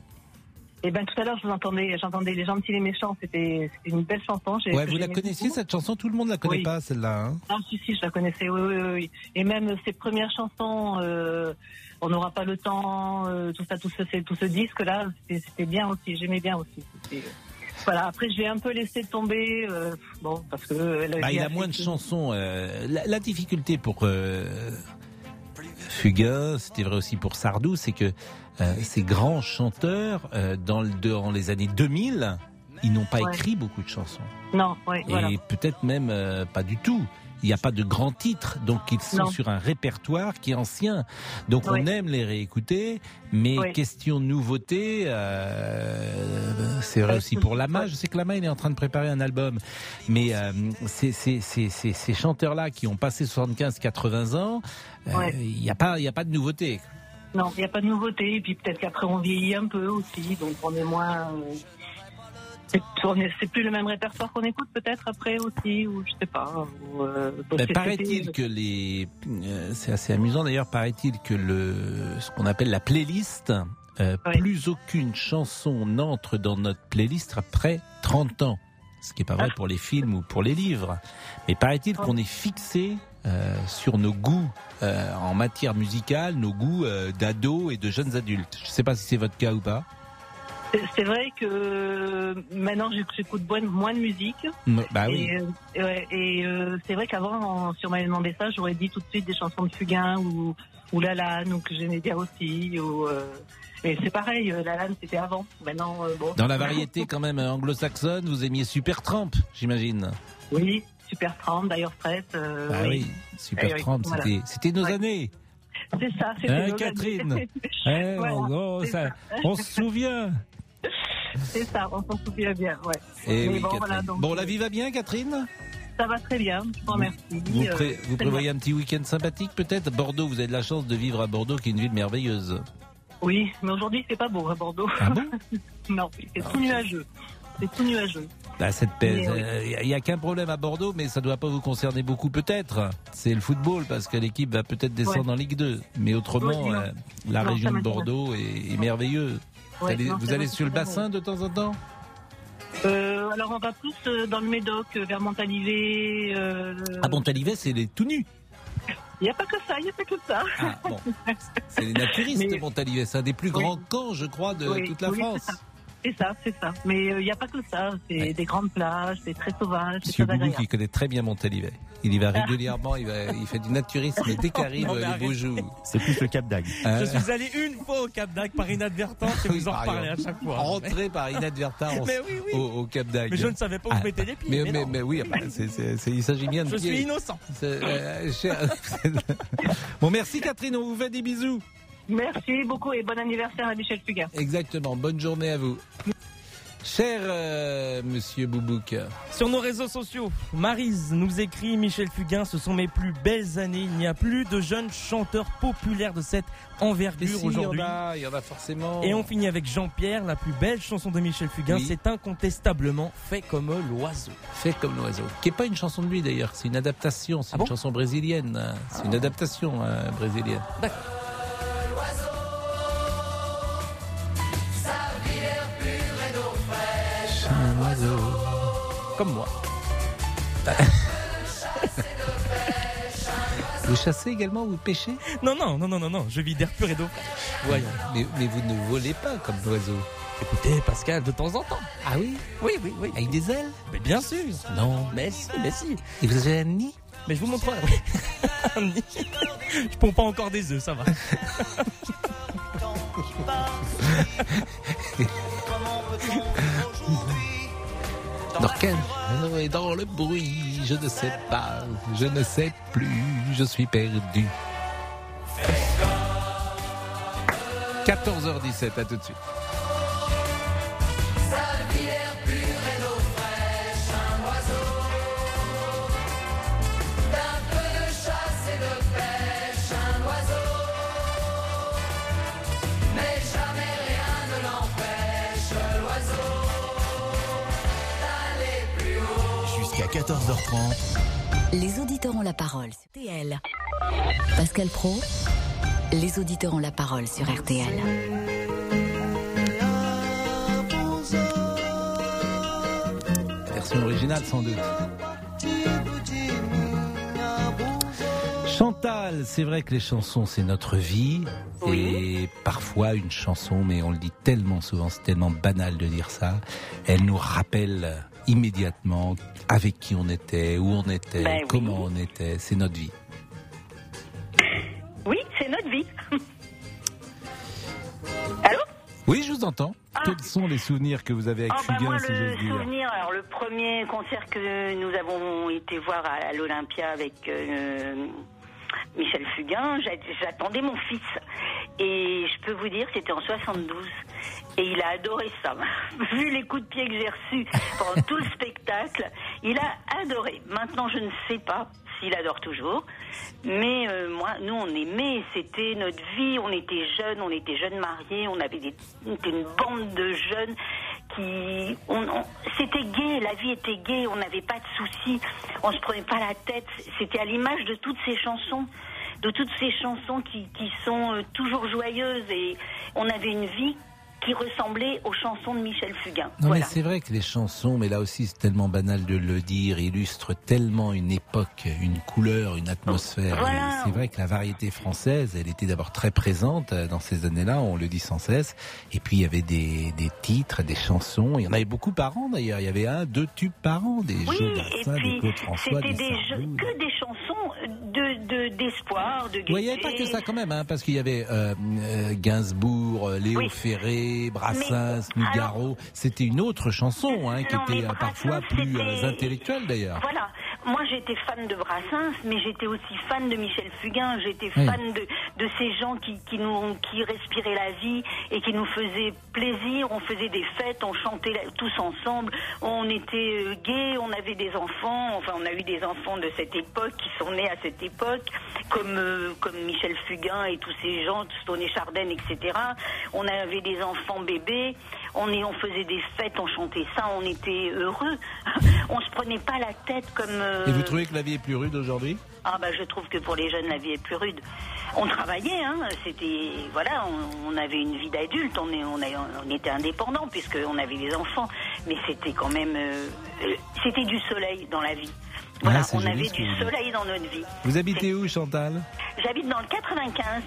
Eh ben tout à l'heure, je vous entendais, j'entendais les gentils, les méchants. C'était une belle chanson. Ouais, vous la connaissiez cette chanson? Tout le monde la connaît pas celle-là. Hein? Ah si si, je la connaissais. Oui oui oui. Et même ses premières chansons, euh, on n'aura pas le temps, euh, tout ça, tout ce, tout ce disque là, c'était bien aussi. J'aimais bien aussi. Voilà, après je l'ai un peu laissé tomber, euh, bon, parce que... Bah, il a moins de chansons. La, la, difficulté pour Fugain, c'était vrai aussi pour Sardou, c'est que euh, ces grands chanteurs, euh, dans, dans, les années 2000, ils n'ont pas écrit beaucoup de chansons. Non, Et peut-être même euh, pas du tout. Il n'y a pas de grands titres, donc ils sont sur un répertoire qui est ancien. Donc on aime les réécouter, mais question nouveauté, c'est vrai aussi pour Lama. Je sais que Lama il est en train de préparer un album, mais ces, ces chanteurs-là qui ont passé 75-80 ans, il n'y a pas, il a pas de nouveauté. Non, il n'y a pas de nouveauté. Et puis peut-être qu'après on vieillit un peu aussi, donc on est moins. Euh, c'est plus le même répertoire qu'on écoute peut-être après aussi, ou je sais pas. Euh, paraît-il que les, euh, c'est assez amusant d'ailleurs, paraît-il que le, ce qu'on appelle la playlist, plus aucune chanson n'entre dans notre playlist après 30 ans. Ce qui n'est pas vrai ah. pour les films ou pour les livres. Mais paraît-il qu'on est fixé sur nos goûts en matière musicale, nos goûts d'ados et de jeunes adultes. Je ne sais pas si c'est votre cas ou pas. C'est vrai que maintenant j'écoute moins de musique. Bah oui. Et, c'est vrai qu'avant, si on m'avait demandé ça, j'aurais dit tout de suite des chansons de Fugain ou, ou La Lanne, ou que j'aimais bien aussi. Ou, mais c'est pareil, euh, la lame c'était avant. Maintenant, euh, bon. Dans la variété quand même anglo-saxonne, vous aimiez Super Tramp, j'imagine. Oui, Super Tramp, d'ailleurs Stress. Euh, ah oui, Super eh Tramp, c'était nos années. C'est ça, c'était hein, Catherine eh, on, se souvient. C'est ça, on s'en souvient bien, ouais. Et eh bon, bon, la vie va bien, Catherine? Ça va très bien, je vous remercie. Vous, vous prévoyez un petit week-end sympathique peut-être? Bordeaux, vous avez de la chance de vivre à Bordeaux, qui est une ville merveilleuse. Oui, mais aujourd'hui, c'est pas beau à Bordeaux. Ah bon? Non, c'est tout nuageux. C'est tout nuageux. Bah, cette il n'y euh, a, qu'un problème à Bordeaux, mais ça ne doit pas vous concerner beaucoup peut-être. C'est le football, parce que l'équipe va peut-être descendre en Ligue 2. Mais autrement, euh, la région de Bordeaux est, merveilleuse. vous allez, sur le bassin de temps en temps? Euh, alors on va plus dans le Médoc, vers Montalivet. Ah Montalivet, c'est les tout nus. Il n'y a pas que ça, il n'y a pas que ça. Ah, bon. C'est les naturistes, Mais... Montalivet. C'est un des plus grands camps, je crois, de toute la France. C'est ça, c'est ça. Mais il euh, n'y a pas que ça. C'est des grandes plages, c'est très sauvage. Monsieur Boubou qui connaît très bien Montalivet. Il y va régulièrement, il, va, il fait du naturisme et dès qu'arrive les beaux jours. C'est plus le Cap d'Agde. Je suis allé une fois au Cap d'Agde par inadvertance et vous en reparlez à chaque fois. Rentrer par inadvertance Au, Cap d'Agde. Mais je ne savais pas où vous ah. mettez les pieds. Mais, mais, mais, oui, il s'agit bien de Je suis innocent. Euh, bon, merci Catherine, on vous fait des bisous. Merci beaucoup et bon anniversaire à Michel Fugain. Exactement, bonne journée à vous. Cher euh, monsieur Boubouk. Sur nos réseaux sociaux, Marise nous écrit Michel Fugain, ce sont mes plus belles années. Il n'y a plus de jeunes chanteurs populaires de cette envergure aujourd'hui. Il y en a forcément. Et on finit avec Jean-Pierre, la plus belle chanson de Michel Fugain, c'est incontestablement Fait comme l'oiseau. Fait comme l'oiseau. Qui n'est pas une chanson de lui d'ailleurs, c'est une adaptation, c'est ah une chanson brésilienne. C'est une adaptation euh, brésilienne. D'accord. Comme moi. Vous chassez également, vous pêchez? Non, non, non, non, non, non, je vis d'air pur et d'eau. Voyons. Mais, mais, vous ne volez pas comme l'oiseau. Écoutez, Pascal, de temps en temps. Ah oui? Oui, oui, oui. Avec des ailes? Mais bien sûr. Non. Mais si, mais si. Et vous avez un nid? Mais je vous montrerai. Je pompe pas encore des œufs, ça va. Dans quel et dans le bruit, je ne sais pas, je ne sais plus, je suis perdu. 14h17, à tout de suite. 14h30. Les auditeurs ont la parole sur RTL. Pascal Pro, les auditeurs ont la parole sur RTL. Version originale sans doute. Chantal, c'est vrai que les chansons, c'est notre vie. Et parfois, une chanson, mais on le dit tellement souvent, c'est tellement banal de dire ça, elle nous rappelle immédiatement avec qui on était, où on était, ben comment on était. C'est notre vie. Oui, c'est notre vie. Allô? Oui, je vous entends. Ah. Quels sont les souvenirs que vous avez avec oh, moi, le souvenir, alors le premier concert que nous avons été voir à, l'Olympia avec euh, Michel Fugain, j'attendais mon fils. Et je peux vous dire, c'était en 72. Et il a adoré ça. Vu les coups de pied que j'ai reçus pendant tout le spectacle, il a adoré. Maintenant, je ne sais pas s'il adore toujours. Mais euh, moi, nous, on aimait, c'était notre vie, on était jeunes, on était jeunes mariés, on avait une bande de jeunes qui... On, c'était gay, la vie était gay, on n'avait pas de soucis, on se prenait pas la tête. C'était à l'image de toutes ces chansons de toutes ces chansons qui, qui sont euh, toujours joyeuses et on avait une vie qui ressemblaient aux chansons de Michel Fugain. Non mais c'est vrai que les chansons, mais là aussi c'est tellement banal de le dire, illustrent tellement une époque, une couleur, une atmosphère. C'est vrai que la variété française, elle était d'abord très présente euh, dans ces années-là, on le dit sans cesse. Et puis il y avait des, des titres, des chansons. Il y en avait beaucoup par an d'ailleurs. Il y avait un, deux tubes par an, des oui, jeux d'Arsin, des Claude François, des, des jeux, que des chansons de d'espoir, de, gaieté. il n'y avait pas que ça quand même, hein, parce qu'il y avait euh, euh Gainsbourg, Léo Ferré, Brassens, Nougaro. C'était une autre chanson hein, qui était euh, parfois plus intellectuelle d'ailleurs. Voilà. Moi, j'étais fan de Brassens, mais j'étais aussi fan de Michel Fugain. J'étais fan de, de ces gens qui, qui, nous, qui respiraient la vie et qui nous faisaient plaisir. On faisait des fêtes, on chantait tous ensemble. On était gays, on avait des enfants. Enfin, on a eu des enfants de cette époque qui sont nés à cette époque, comme, comme Michel Fugain et tous ces gens, Stone Chardin, etc. On avait des enfants bébés, on, est, on faisait des fêtes, on chantait ça, on était heureux. on se prenait pas la tête comme. Euh, et vous trouvez que la vie est plus rude aujourd'hui? Ah bah je trouve que pour les jeunes la vie est plus rude. On travaillait, hein, c'était voilà, on, avait une vie d'adulte, on, est, on, on était indépendant puisqu'on avait des enfants, mais c'était quand même, euh, euh, c'était du soleil dans la vie. Voilà, on avait du soleil dans notre vie. Vous habitez où, Chantal? J'habite dans le 95.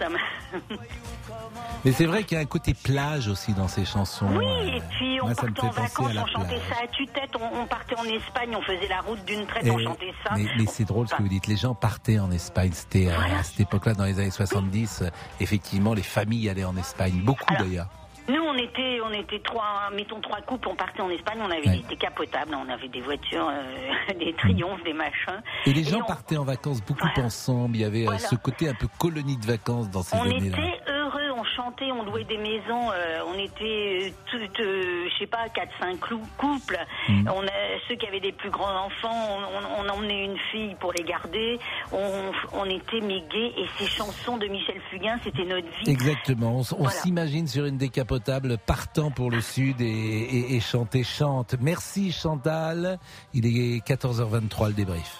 Mais c'est vrai qu'il y a un côté plage aussi dans ces chansons. Oui, et puis on partait en vacances, on chantait ça à tue-tête, on, partait en Espagne, on faisait la route d'une traite, on chantait ça. Mais, c'est drôle ce que vous dites, les gens partaient en Espagne. C'était euh, à cette époque-là, dans les années 70, euh, effectivement, les familles allaient en Espagne, beaucoup d'ailleurs. Nous, on était, on était trois, mettons trois couples, on partait en Espagne, on avait des décapotables, on avait des voitures, euh, des triomphes, des machins. Et les gens partaient en vacances beaucoup ensemble, il y avait euh, ce côté un peu colonie de vacances dans ces années-là. On était heureux, on chantait, on louait des maisons, euh, on était, toutes, je sais pas, 4-5 couples. Mm. On a, ceux qui avaient des plus grands enfants, on, emmenait une fille pour les garder, on, était mégués et ces chansons de Michel Fugain, c'était notre vie. Exactement, on, s'imagine sur une décapotable partant pour le sud et, chanter chante. Merci Chantal. Il est 14h23 le débrief.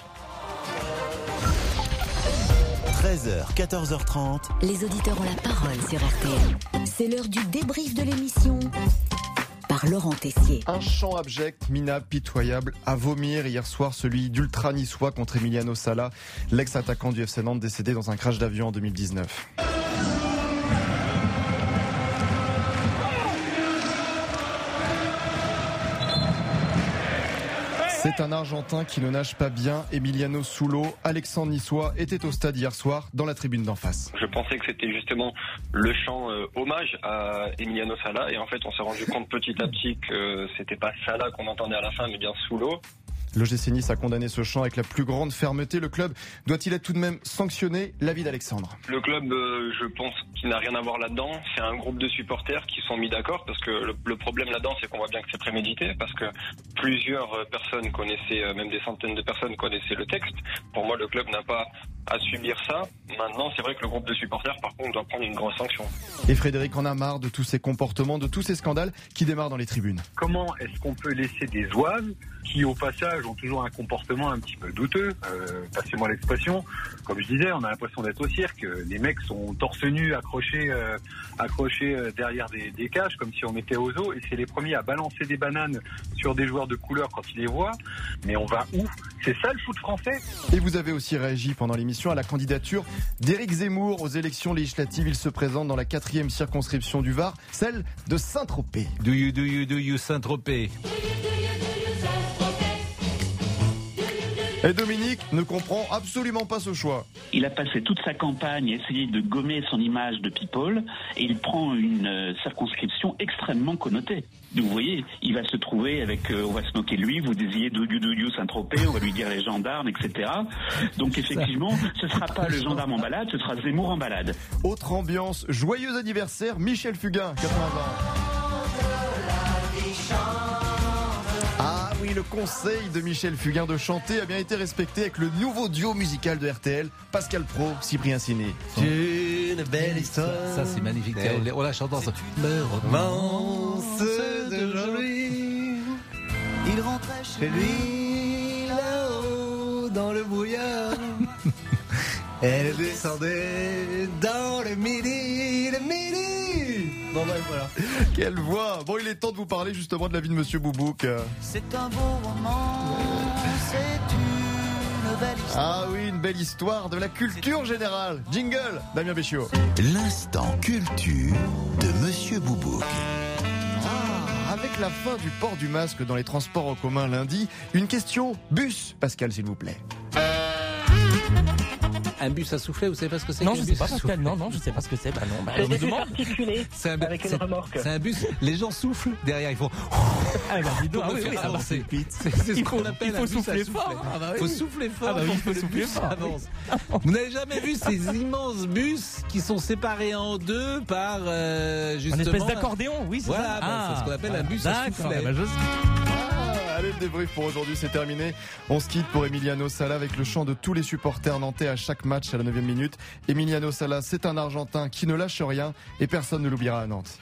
13h, 14h30. Les auditeurs ont la parole sur RTL. C'est l'heure du débrief de l'émission par Laurent Tessier. Un chant abject, minable, pitoyable, à vomir hier soir, celui d'Ultra Niçois contre Emiliano Sala, l'ex-attaquant du FC Nantes décédé dans un crash d'avion en 2019. C'est un Argentin qui ne nage pas bien. Emiliano Soulo, Alexandre Nissois était au stade hier soir dans la tribune d'en face. Je pensais que c'était justement le chant euh, hommage à Emiliano Sala et en fait on s'est rendu compte petit à petit que c'était pas Sala qu'on entendait à la fin mais bien Soulo. L'OGC Nice a condamné ce chant avec la plus grande fermeté. Le club doit-il être tout de même sanctionné? L'avis d'Alexandre. Le club, euh, je pense qu'il n'a rien à voir là-dedans. C'est un groupe de supporters qui sont mis d'accord parce que le, problème là-dedans, c'est qu'on voit bien que c'est prémédité parce que plusieurs euh, personnes connaissaient, euh, même des centaines de personnes connaissaient le texte. Pour moi, le club n'a pas à subir ça. Maintenant, c'est vrai que le groupe de supporters, par contre, doit prendre une grosse sanction. Et Frédéric en a marre de tous ces comportements, de tous ces scandales qui démarrent dans les tribunes. Comment est-ce qu'on peut laisser des oives qui, au passage, ont toujours un comportement un petit peu douteux, euh, passez-moi l'expression. Comme je disais, on a l'impression d'être au cirque. Les mecs sont torse nu, accrochés, euh, accrochés euh, derrière des, des, cages, comme si on était aux eaux, et c'est les premiers à balancer des bananes sur des joueurs de couleur quand ils les voient. Mais on va où? C'est ça le foot français? Et vous avez aussi réagi pendant l'émission à la candidature d'Éric Zemmour aux élections législatives. Il se présente dans la quatrième circonscription du Var, celle de Saint-Tropez? Do you, do you, do you Saint-Tropez? Et Dominique ne comprend absolument pas ce choix. Il a passé toute sa campagne à essayer de gommer son image de people et il prend une euh, circonscription extrêmement connotée. Vous voyez, il va se trouver avec, euh, on va se moquer de lui, vous désirez do you do you Saint-Tropez, on va lui dire les gendarmes, etc. Donc effectivement, ce sera pas le gendarme en balade, ce sera Zemmour en balade. Autre ambiance, joyeux anniversaire, Michel Fugain, 80 ans. Le conseil de Michel Fugain de chanter a bien été respecté avec le nouveau duo musical de RTL, Pascal Pro, Cyprien Ciné. Une belle histoire. Ça, c'est magnifique. On la chante ensemble. romance d'aujourd'hui. Il rentrait chez lui là-haut dans le brouillard. Elle descendait dans le midi, le midi. Bon, bah, voilà. Quelle voix Bon, il est temps de vous parler justement de la vie de Monsieur Boubouk. C'est un beau roman, c'est une belle Ah oui, une belle histoire de la culture générale. Jingle, Damien Béchiot. L'instant culture de Monsieur Boubouk. Ah, avec la fin du port du masque dans les transports en commun lundi, une question bus, Pascal, s'il vous plaît. Un bus à souffler, vous savez pas ce que c'est Non, je sais pas, Pascal. souffler Non, non, je sais pas ce que c'est. Bah non, bah, des me demande. C'est un, avec une remorque. c'est un bus. Les gens soufflent derrière. Ils font. Ah, bah, dis donc, pour ah oui, ah bah, avancer. c'est- ce qu'on appelle il un faut bus à souffler souffler. fort. Ah bah oui. faut souffler fort Ah bah oui, faut le souffler bus fort, avance. Vous n'avez jamais vu ces immenses bus qui sont séparés en deux par euh, Un justement espèce d'accordéon, oui, c'est Voilà, ça. bah, c'est ce qu'on appelle un bus à d'accord, allez, le débrief pour aujourd'hui, c'est terminé. On se quitte pour Emiliano Sala avec le chant de tous les supporters nantais à chaque match à la 9 minute. Emiliano Sala, c'est un Argentin qui ne lâche rien et personne ne l'oubliera à Nantes.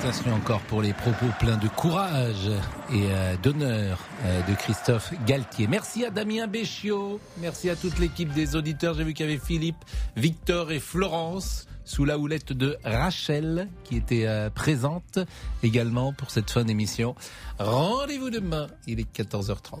Félicitations encore pour les propos pleins de courage et euh, d'honneur euh, de Christophe Galtier. Merci à Damien Béchiot, merci à toute l'équipe des auditeurs. J'ai vu qu'il y avait Philippe, Victor et Florence sous la houlette de Rachel qui était euh, présente également pour cette fin d'émission. Rendez-vous demain, il est 14h30.